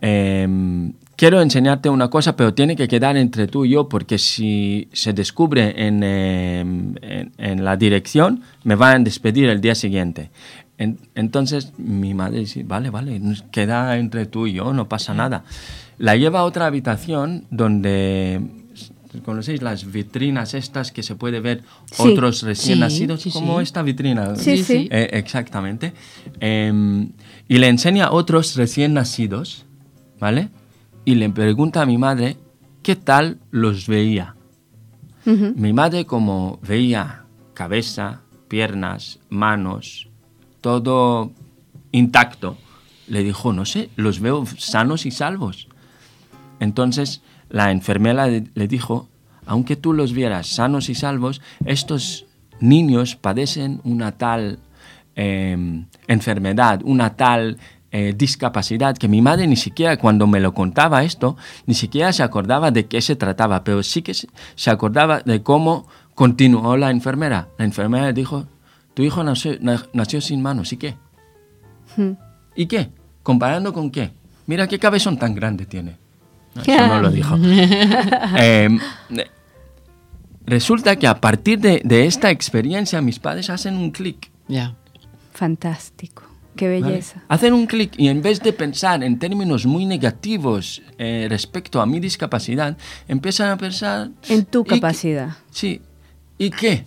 em, quiero enseñarte una cosa, pero tiene que quedar entre tú y yo porque si se descubre en, eh, en- en la dirección, me van a despedir el día siguiente. En- entonces mi madre dice, vale, vale, queda entre tú y yo, no pasa nada. La lleva a otra habitación donde... ¿Conocéis las vitrinas estas que se puede ver Sí. otros recién Sí, nacidos? sí, como sí. esta vitrina. Sí, sí. sí. Eh, exactamente. Em, y le enseña a otros recién nacidos, ¿vale? Y le pregunta a mi madre qué tal los veía. Mi madre como veía cabeza, piernas, manos, todo intacto, le dijo, no sé, los veo sanos y salvos. Entonces la enfermera le, le dijo, aunque tú los vieras sanos y salvos, estos niños padecen una tal eh, enfermedad, una tal eh, discapacidad que mi madre ni siquiera cuando me lo contaba esto, ni siquiera se acordaba de qué se trataba, pero sí que se, acordaba de cómo continuó la enfermera. La enfermera le dijo, tu hijo nació, na- nació sin manos, ¿y qué? Hmm. ¿Y qué? ¿Comparando con qué? Mira qué cabezón tan grande tiene. No, eso no lo dijo. Em, eh, resulta que a partir de, de esta experiencia mis padres hacen un clic. Ya. Fantástico. Qué ¿vale? belleza. Hacen un clic y en vez de pensar en términos muy negativos eh, respecto a mi discapacidad, empiezan a pensar... En tu capacidad. Sí. ¿Y qué?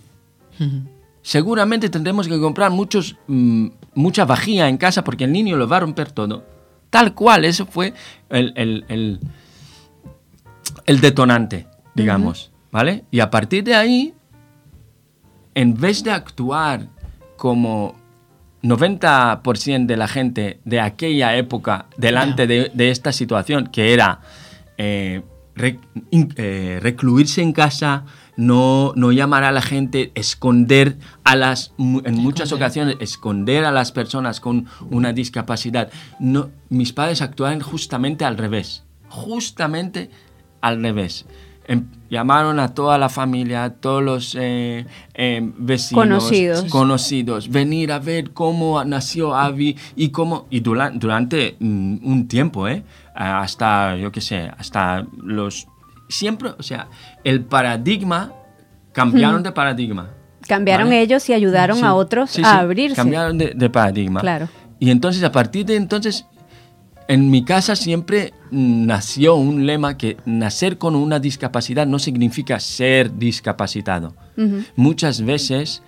Seguramente tendremos que comprar muchos, mm, mucha vajilla en casa porque el niño lo va a romper todo. Tal cual, eso fue el, el- el- el detonante, digamos. ¿Vale? Y a partir de ahí, en vez de actuar como 90% de la gente de aquella época delante de, de esta situación, que era eh, eh, recluirse en casa, no, no llamar a la gente, esconder a las, en muchas ocasiones, esconder a las personas con una discapacidad. No, mis padres actuaron justamente al revés, justamente al revés. Em- llamaron a toda la familia, a todos los eh, eh, vecinos, Conocidos. conocidos, venir a ver cómo nació Avi y cómo y dura- durante mm, un tiempo, ¿eh? Hasta yo qué sé, hasta los siempre, o sea, el paradigma cambiaron de paradigma. Cambiaron ¿vale? ellos y ayudaron Sí, a otros sí, a sí, abrirse. Cambiaron de, de paradigma. Claro. Y entonces a partir de entonces en mi casa siempre nació un lema que nacer con una discapacidad no significa ser discapacitado. Muchas veces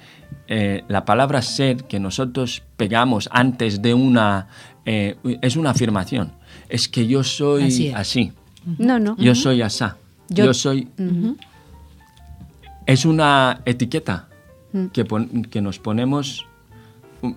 eh, la palabra ser que nosotros pegamos antes de una... eh, es una afirmación. Es que yo soy Así. No, no. Yo soy asá. Yo- Yo, soy... Es una etiqueta que nos ponemos...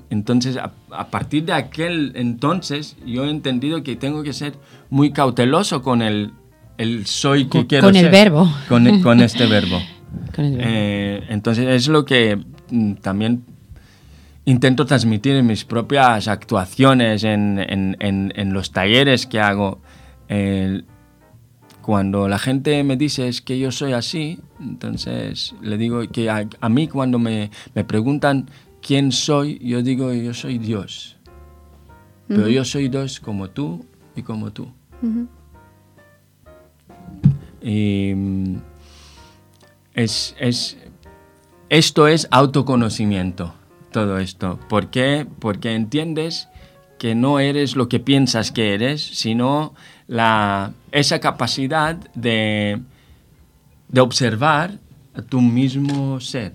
Entonces, a, a partir de aquel entonces, yo he entendido que tengo que ser muy cauteloso con el, el soy que Con- quiero con el verbo. Con, e- con este verbo. Con el verbo. Eh, entonces es lo que mm, también intento transmitir en mis propias actuaciones, en, en- en- en los talleres que hago. Cuando la gente me dice es que yo soy así, entonces le digo que a, a mí cuando me, me preguntan quién soy, yo digo yo soy Dios. Pero yo soy Dios como tú y como tú. Y mm, es, es- esto es autoconocimiento, todo esto. ¿Por qué? Porque entiendes que no eres lo que piensas que eres, sino la, esa capacidad de, de observar a tu mismo ser.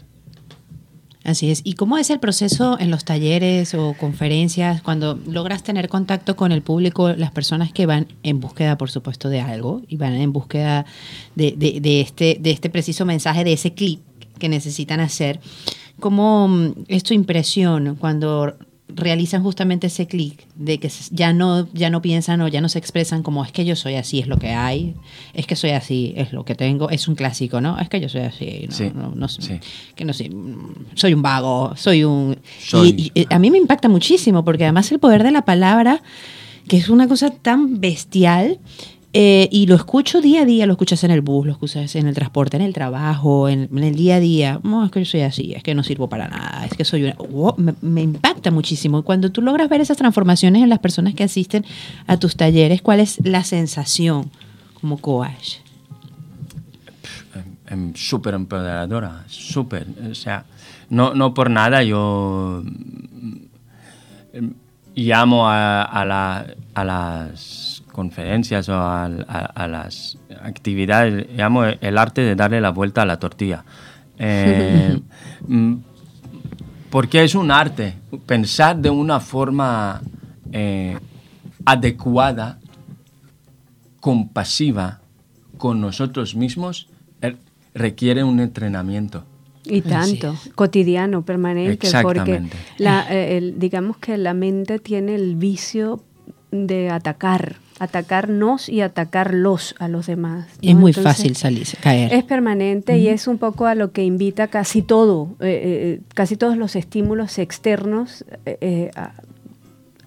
Así es. ¿Y cómo es el proceso en los talleres o conferencias cuando logras tener contacto con el público, las personas que van en búsqueda, por supuesto, de algo y van en búsqueda de, de- de este, de este preciso mensaje, de ese clip que necesitan hacer? ¿Cómo mm, es tu impresión cuando realizan justamente ese clic de que ya no, ya no piensan o ya no se expresan como es que yo soy así, es lo que hay, es que soy así, es lo que tengo, es un clásico, ¿no? Es que yo soy así, no, Sí, no, no sí. que no sé, mm, soy un vago, soy un... Soy- Y, y, a mí me impacta muchísimo porque además el poder de la palabra, que es una cosa tan bestial, Eh, y lo escucho día a día, lo escuchas en el bus, lo escuchas en el transporte, en el trabajo, en, en el día a día. No, es que yo soy así, es que no sirvo para nada, es que soy una... Wow, me, me impacta muchísimo. Y cuando tú logras ver esas transformaciones en las personas que asisten a tus talleres, ¿cuál es la sensación como coach? Em, súper empoderadora, súper. O sea, no, no por nada yo em, llamo a, a, la- a las conferencias o a, a- a las actividades, llamo el arte de darle la vuelta a la tortilla. Eh, mm, porque es un arte. Pensar de una forma eh, adecuada, compasiva con nosotros mismos, eh, requiere un entrenamiento. Y tanto, cotidiano, permanente, porque la, eh, el- digamos que la mente tiene el vicio de atacar, atacarnos y atacarlos a los demás. Es muy Entonces, fácil salir, caer. Es permanente y es un poco a lo que invita casi todo, eh, eh, casi todos los estímulos externos eh, eh, a-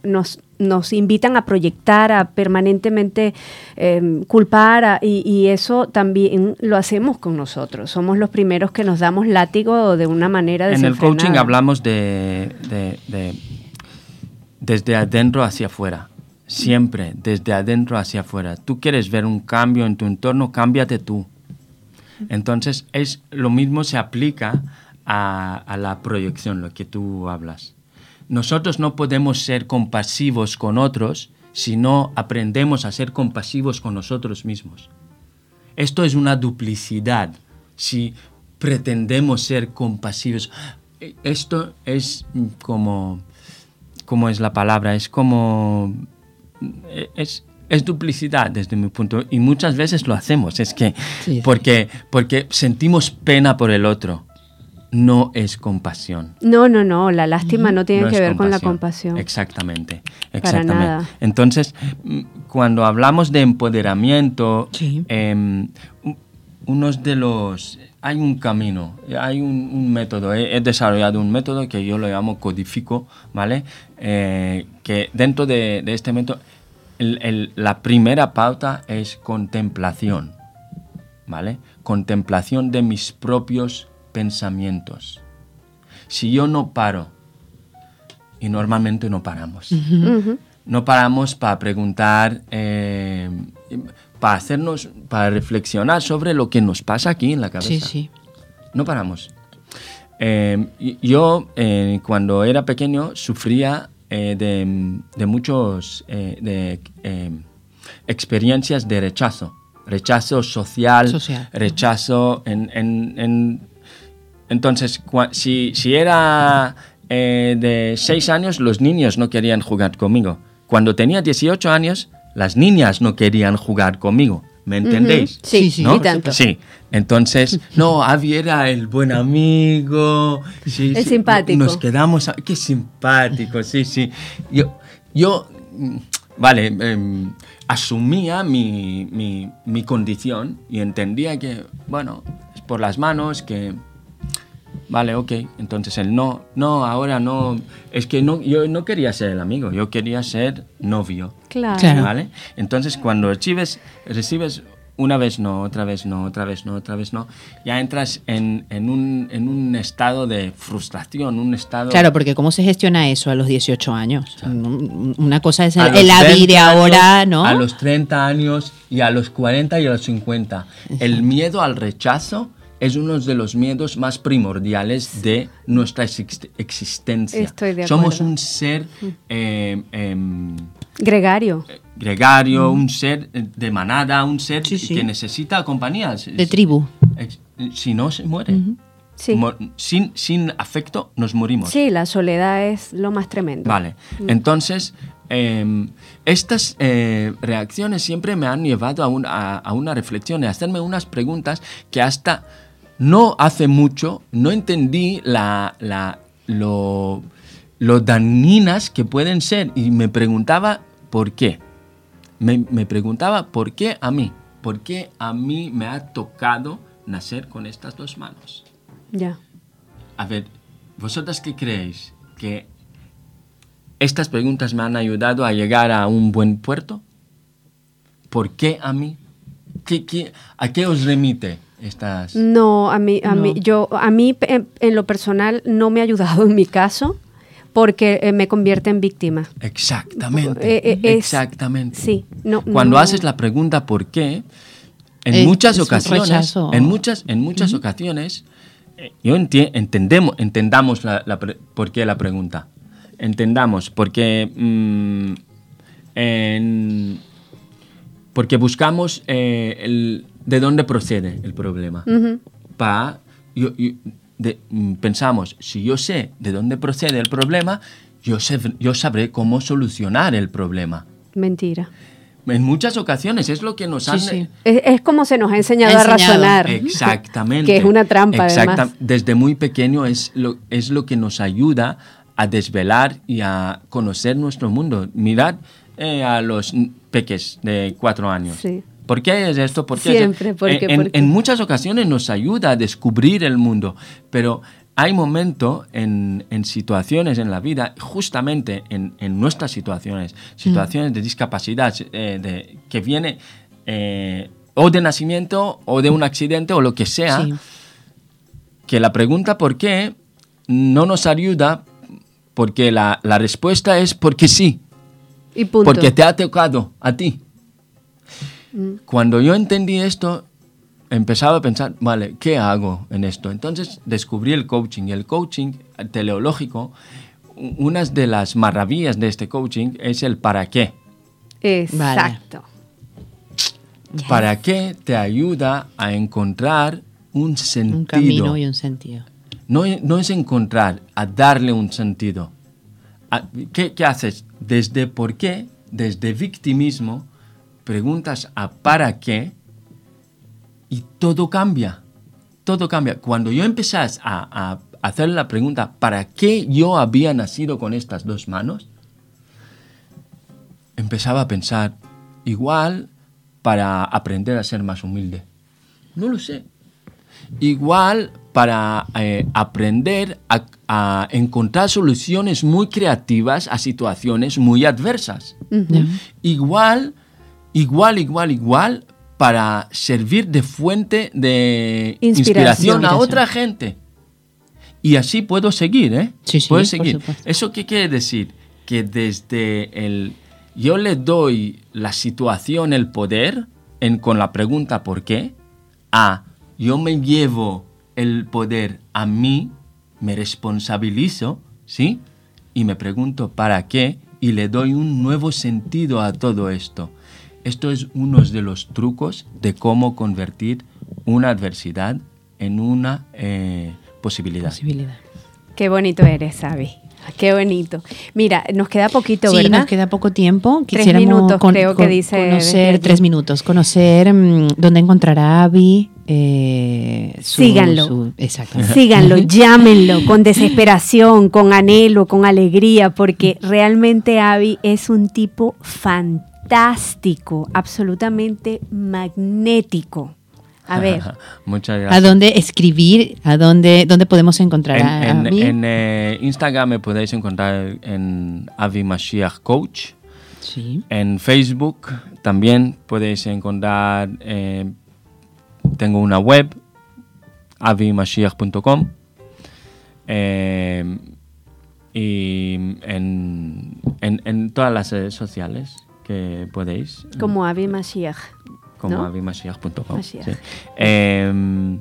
nos, nos invitan a proyectar, a permanentemente eh, culpar a- y, y eso también lo hacemos con nosotros. Somos los primeros que nos damos látigo de una manera En el coaching hablamos de, de- de- desde adentro hacia afuera. Siempre desde adentro hacia afuera. Tú quieres ver un cambio en tu entorno, cámbiate tú. Entonces, es, lo mismo se aplica a, a la proyección, lo que tú hablas. Nosotros no podemos ser compasivos con otros si no aprendemos a ser compasivos con nosotros mismos. Esto es una duplicidad. Si pretendemos ser compasivos, esto es como, ¿cómo es la palabra? Es como, es, es duplicidad desde mi punto. Y muchas veces lo hacemos. Es que, Sí, sí. porque, porque sentimos pena por el otro. No es compasión. No, no, no, la lástima no tiene No que ver con la compasión. Exactamente, Para exactamente. nada. Entonces, mm, cuando hablamos de empoderamiento, Sí. em, unos de los... Hay un camino, hay un, un método. He, he desarrollado un método que yo lo llamo codifico, ¿vale? Eh, que dentro de, de este método, el- el- la primera pauta es contemplación, ¿vale? Contemplación de mis propios pensamientos. Si yo no paro, y normalmente no paramos, no paramos para preguntar, eh, para hacernos, para reflexionar sobre lo que nos pasa aquí en la cabeza. Sí, sí. No paramos. Eh, y- yo, eh, cuando era pequeño, sufría eh, de, de muchos eh, de, eh, experiencias de rechazo. Rechazo social, Social. rechazo en... en- en- entonces, si, si era eh, de 6 años, los niños no querían jugar conmigo. Cuando tenía 18 años, las niñas no querían jugar conmigo. ¿Me entendéis? Sí, Sí, sí, ¿no? y tanto. Sí, entonces, no, Avi era el buen amigo. sí, El sí, simpático. Nos quedamos, a- qué simpático, sí, sí. Yo, yo mm, vale, em, asumía mi, mi, mi condición y entendía que, bueno, es por las manos, que, vale, ok. Entonces el no, no, ahora no, es que no, yo no quería ser el amigo, yo quería ser novio. Claro. Claro. ¿Vale? Entonces, cuando recibes, recibes una vez no, otra vez no, otra vez no, otra vez no, ya entras en, en un, en un estado de frustración, un estado... Claro, porque ¿cómo se gestiona eso a los 18 años? Un- Una cosa es el, el Avi 20 de años, ahora, ¿no? A los 30 años y a los 40 y a los 50. El miedo al rechazo es uno de los miedos más primordiales de nuestra exist- existencia. Estoy de Somos un ser eh, em, Gregario. gregario, un ser de manada, un ser Sí, sí. que necesita compañía. De tribu. Si no, se muere. Sí. Sin, sin afecto nos morimos. Sí, la soledad es lo más tremendo. Vale, entonces em, estas eh, reacciones siempre me han llevado a, un- a- a una reflexión y a hacerme unas preguntas que hasta no hace mucho no entendí la, la- lo, lo dañinas que pueden ser y me preguntaba por qué. Me, me preguntaba por qué a mí, por qué a mí me ha tocado nacer con estas dos manos. Ya. A ver, ¿vosotras qué creéis? ¿Que estas preguntas me han ayudado a llegar a un buen puerto? ¿por qué a mí? ¿Qué, qué- a qué os remite estas...? No, a mí, a mí, yo, a mí en, en lo personal no me ha ayudado en mi caso porque eh, me convierte en víctima. Exactamente. Eh, eh, es- exactamente. sí, no- Cuando no- haces la pregunta ¿por qué? En muchas ocasiones, en muchas, en muchas ocasiones, yo enti- entendemos, entendamos la, por qué la pregunta. Entendamos, porque mm, en- porque buscamos eh, el- de dónde procede el problema. Pa- yo- yo- de- mm, pensamos, si yo sé de dónde procede el problema, yo, sé- yo sabré cómo solucionar el problema. Mentira. En muchas ocasiones es lo que nos Sí, han... sí. Es, es como se nos ha enseñado, a razonar. Exactamente. Que es una trampa, Exacta- además. Desde muy pequeño es lo, es lo que nos ayuda a desvelar y a conocer nuestro mundo. Mirad eh, a los peques de cuatro años. Sí. ¿Por qué es esto? ¿Por qué es- Siempre, ¿por qué? en, en- ¿Por qué? en muchas ocasiones nos ayuda a descubrir el mundo, pero hay momentos en, en situaciones en la vida, justamente en, en nuestras situaciones, situaciones de discapacidad, eh, de, que viene eh, o de nacimiento o de un accidente o lo que sea, Sí. que la pregunta por qué no nos ayuda porque la, la respuesta es porque sí. Y punto. Porque te ha tocado a ti. Cuando yo entendí esto, empezaba a pensar, vale, ¿qué hago en esto? Entonces descubrí el coaching. Y el coaching teleológico, una de las maravillas de este coaching es el para qué. Exacto. ¿Para qué te ayuda a encontrar un sentido? Un camino y un sentido. No, no es encontrar, a darle un sentido. A- ¿Qué, qué haces? Desde por qué, desde victimismo, preguntas a para qué y todo cambia. Todo cambia. Cuando yo empecé a, a hacer la pregunta, ¿para qué yo había nacido con estas dos manos? Empezaba a pensar, igual para aprender a ser más humilde. No lo sé igual para eh, aprender a, a encontrar soluciones muy creativas a situaciones muy adversas. Igual, igual, igual, igual para servir de fuente de Inspiración. inspiración, a otra gente. Y así puedo seguir, ¿eh? Sí, sí, puedo seguir. ¿Eso qué quiere decir? Que desde el... Yo le doy la situación, el poder, en, con la pregunta ¿por qué? A yo me llevo el poder a mí, me responsabilizo, ¿sí? Y me pregunto ¿para qué? Y le doy un nuevo sentido a todo esto. Esto es uno de los trucos de cómo convertir una adversidad en una eh, posibilidad. Posibilidad. Qué bonito eres, Sabi. Qué bonito. Mira, nos queda poquito, Sí, ¿verdad? nos queda poco tiempo. Tres minutos, creo que dice Conocer, tres minutos. Conocer mm, dónde encontrar a Abby. eh, su- Síganlo. su- exactamente. Síganlo, llámenlo con desesperación, con anhelo, con alegría, porque realmente Avi es un tipo fantástico, absolutamente magnético. A ver, Muchas ¿A gracias. dónde escribir? ¿A dónde, dónde podemos encontrar En, a en- Abby? en, eh, Instagram me podéis encontrar en Avi Mashiach Coach. sí. En Facebook también podéis encontrar, eh, tengo una web, avimashiach.com. eh, y en, en- en todas las redes sociales que podéis. como Avi Mashiach. como ¿no? avimashiach.com. Mashiach. sí. Eh,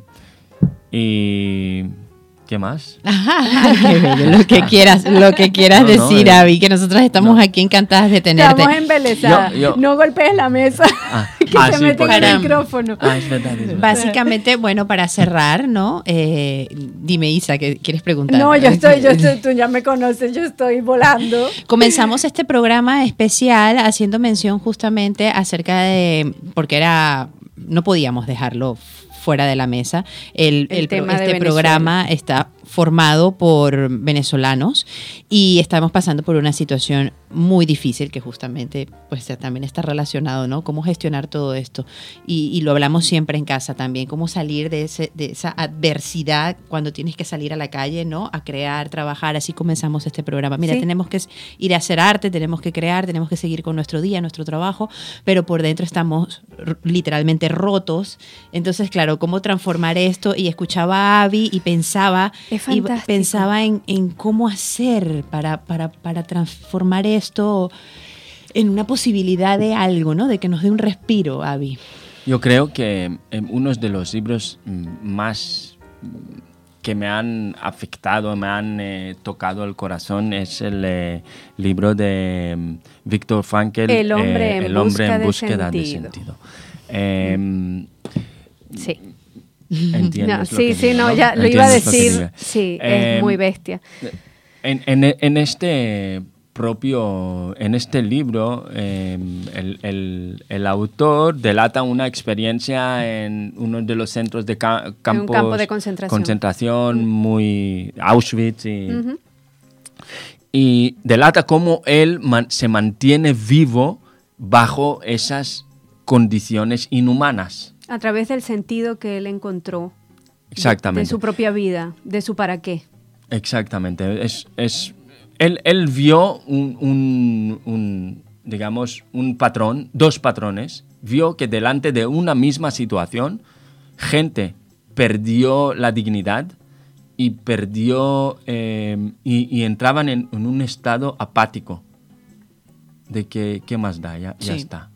y. ¿Qué más? Qué bello, lo que quieras, lo que quieras No, no, decir, eh, Abby, que nosotros estamos no. aquí encantadas de tenerte. Estamos embelesadas. Yo- yo- No golpees la mesa. Ah, que ah, se sí, mete en el micrófono. Ah, es verdad, es verdad. Básicamente, bueno, para cerrar, ¿no? Eh, dime, Isa, ¿qué quieres preguntar? No, yo estoy, yo estoy, tú ya me conoces, yo estoy volando. Comenzamos este programa especial haciendo mención justamente acerca de, porque era, no podíamos dejarlo fuera de la mesa. El, El tema este programa está formado por venezolanos y estamos pasando por una situación muy difícil que justamente pues también está relacionado, ¿no? Cómo gestionar todo esto. Y, y lo hablamos siempre en casa también, cómo salir de, ese, de esa adversidad cuando tienes que salir a la calle, ¿no? A crear, trabajar, así comenzamos este programa. Mira, Sí. tenemos que ir a hacer arte, tenemos que crear, tenemos que seguir con nuestro día, nuestro trabajo, pero por dentro estamos literalmente rotos. Entonces, claro, cómo transformar esto y escuchaba a Abby y pensaba, Es y fantástico. pensaba en, en cómo hacer para, para, para transformar esto en una posibilidad de algo, ¿no? De que nos dé un respiro, Abby. Yo creo que eh, uno de los libros mm, más mm, que me han afectado, me han eh, tocado el corazón es el eh, libro de mm, Viktor Frankl, El hombre eh, en El hombre busca en de búsqueda de sentido. sentido. Em, Sí. ¿Entiendes No, sí, sí, digo, no, ya lo iba a ¿Entiendes lo que decir. Sí, Em, es muy bestia. En, en- en este propio, en este libro, eh, el, el- el autor delata una experiencia en uno de los centros de ca- campos, campo de concentración. concentración muy Auschwitz y, y delata cómo él man- se mantiene vivo bajo esas condiciones inhumanas. A través del sentido que él encontró de- Exactamente. de su propia vida, de su para qué. Exactamente. Es, es, él, él vio un, un- un, digamos, un patrón, dos patrones. Vio que delante de una misma situación, gente perdió la dignidad y perdió eh, y, y entraban en, en un estado apático de que qué más da, ya, ya Sí. está.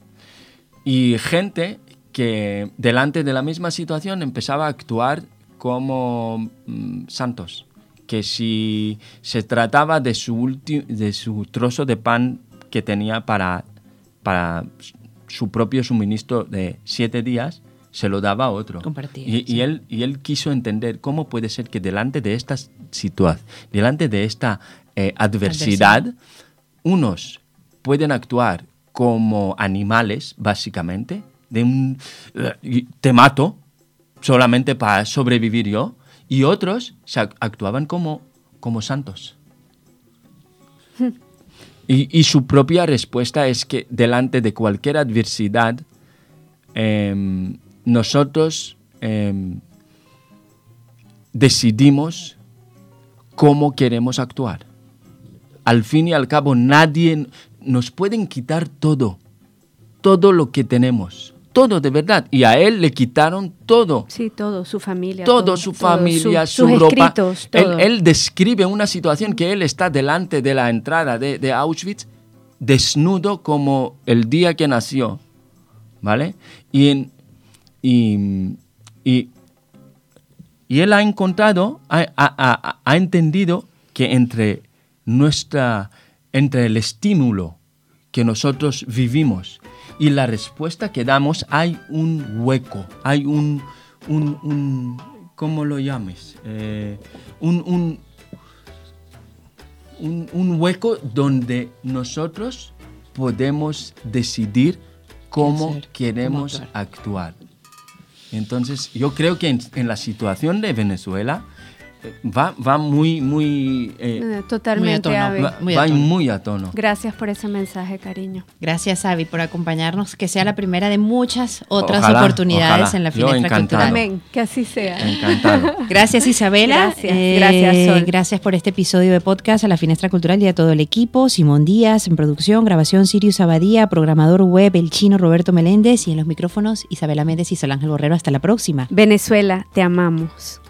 Y gente que delante de la misma situación empezaba a actuar como mm, santos. Que si se trataba de su, de su trozo de pan que tenía para, para su propio suministro de siete días, se lo daba a otro. Compartía, Y, y él, y él quiso entender cómo puede ser que delante de esta situación, delante de esta eh, adversidad, unos pueden actuar como animales, básicamente, de un eh, te mato solamente para sobrevivir yo, y otros se actuaban como, como santos. Y, y su propia respuesta es que delante de cualquier adversidad, em, nosotros em, decidimos cómo queremos actuar. Al fin y al cabo, nadie nos pueden quitar todo, todo lo que tenemos, todo de verdad. Y a él le quitaron todo Sí, todo, su familia. todo, su familia, su, sus ropa. escritos, Él- todo. Él, describe una situación que él está delante de la entrada de, de Auschwitz, desnudo como el día que nació, ¿vale? Y, en- y, y- y él ha encontrado, ha, ha- ha- ha entendido que entre nuestra, entre el estímulo que nosotros vivimos y la respuesta que damos hay un hueco, hay un, un, un- ¿cómo lo llames? Eh, un, un, un- hueco donde nosotros podemos decidir cómo hacer? ¿Cómo queremos actuar? actuar. Entonces, yo creo que en, en la situación de Venezuela va, va muy, muy, eh, Eh, Totalmente, Muy a tono. Va, muy va a tono. muy a tono. Gracias por ese mensaje, cariño. Gracias, Abby, por acompañarnos. Que sea la primera de muchas otras Ojalá, oportunidades ojalá. en la encantado. cultural. Amén, que así sea. Encantado. Gracias Isabela. Eh, Gracias, gracias, Sol. Gracias por este episodio de podcast a la Finestra Cultural y a todo el equipo. Simón Díaz en producción, grabación Sirius Abadía, programador web El Chino Roberto Meléndez y en los micrófonos Isabela Méndez y Sol Ángel Borrero. Hasta la próxima. Venezuela, te amamos.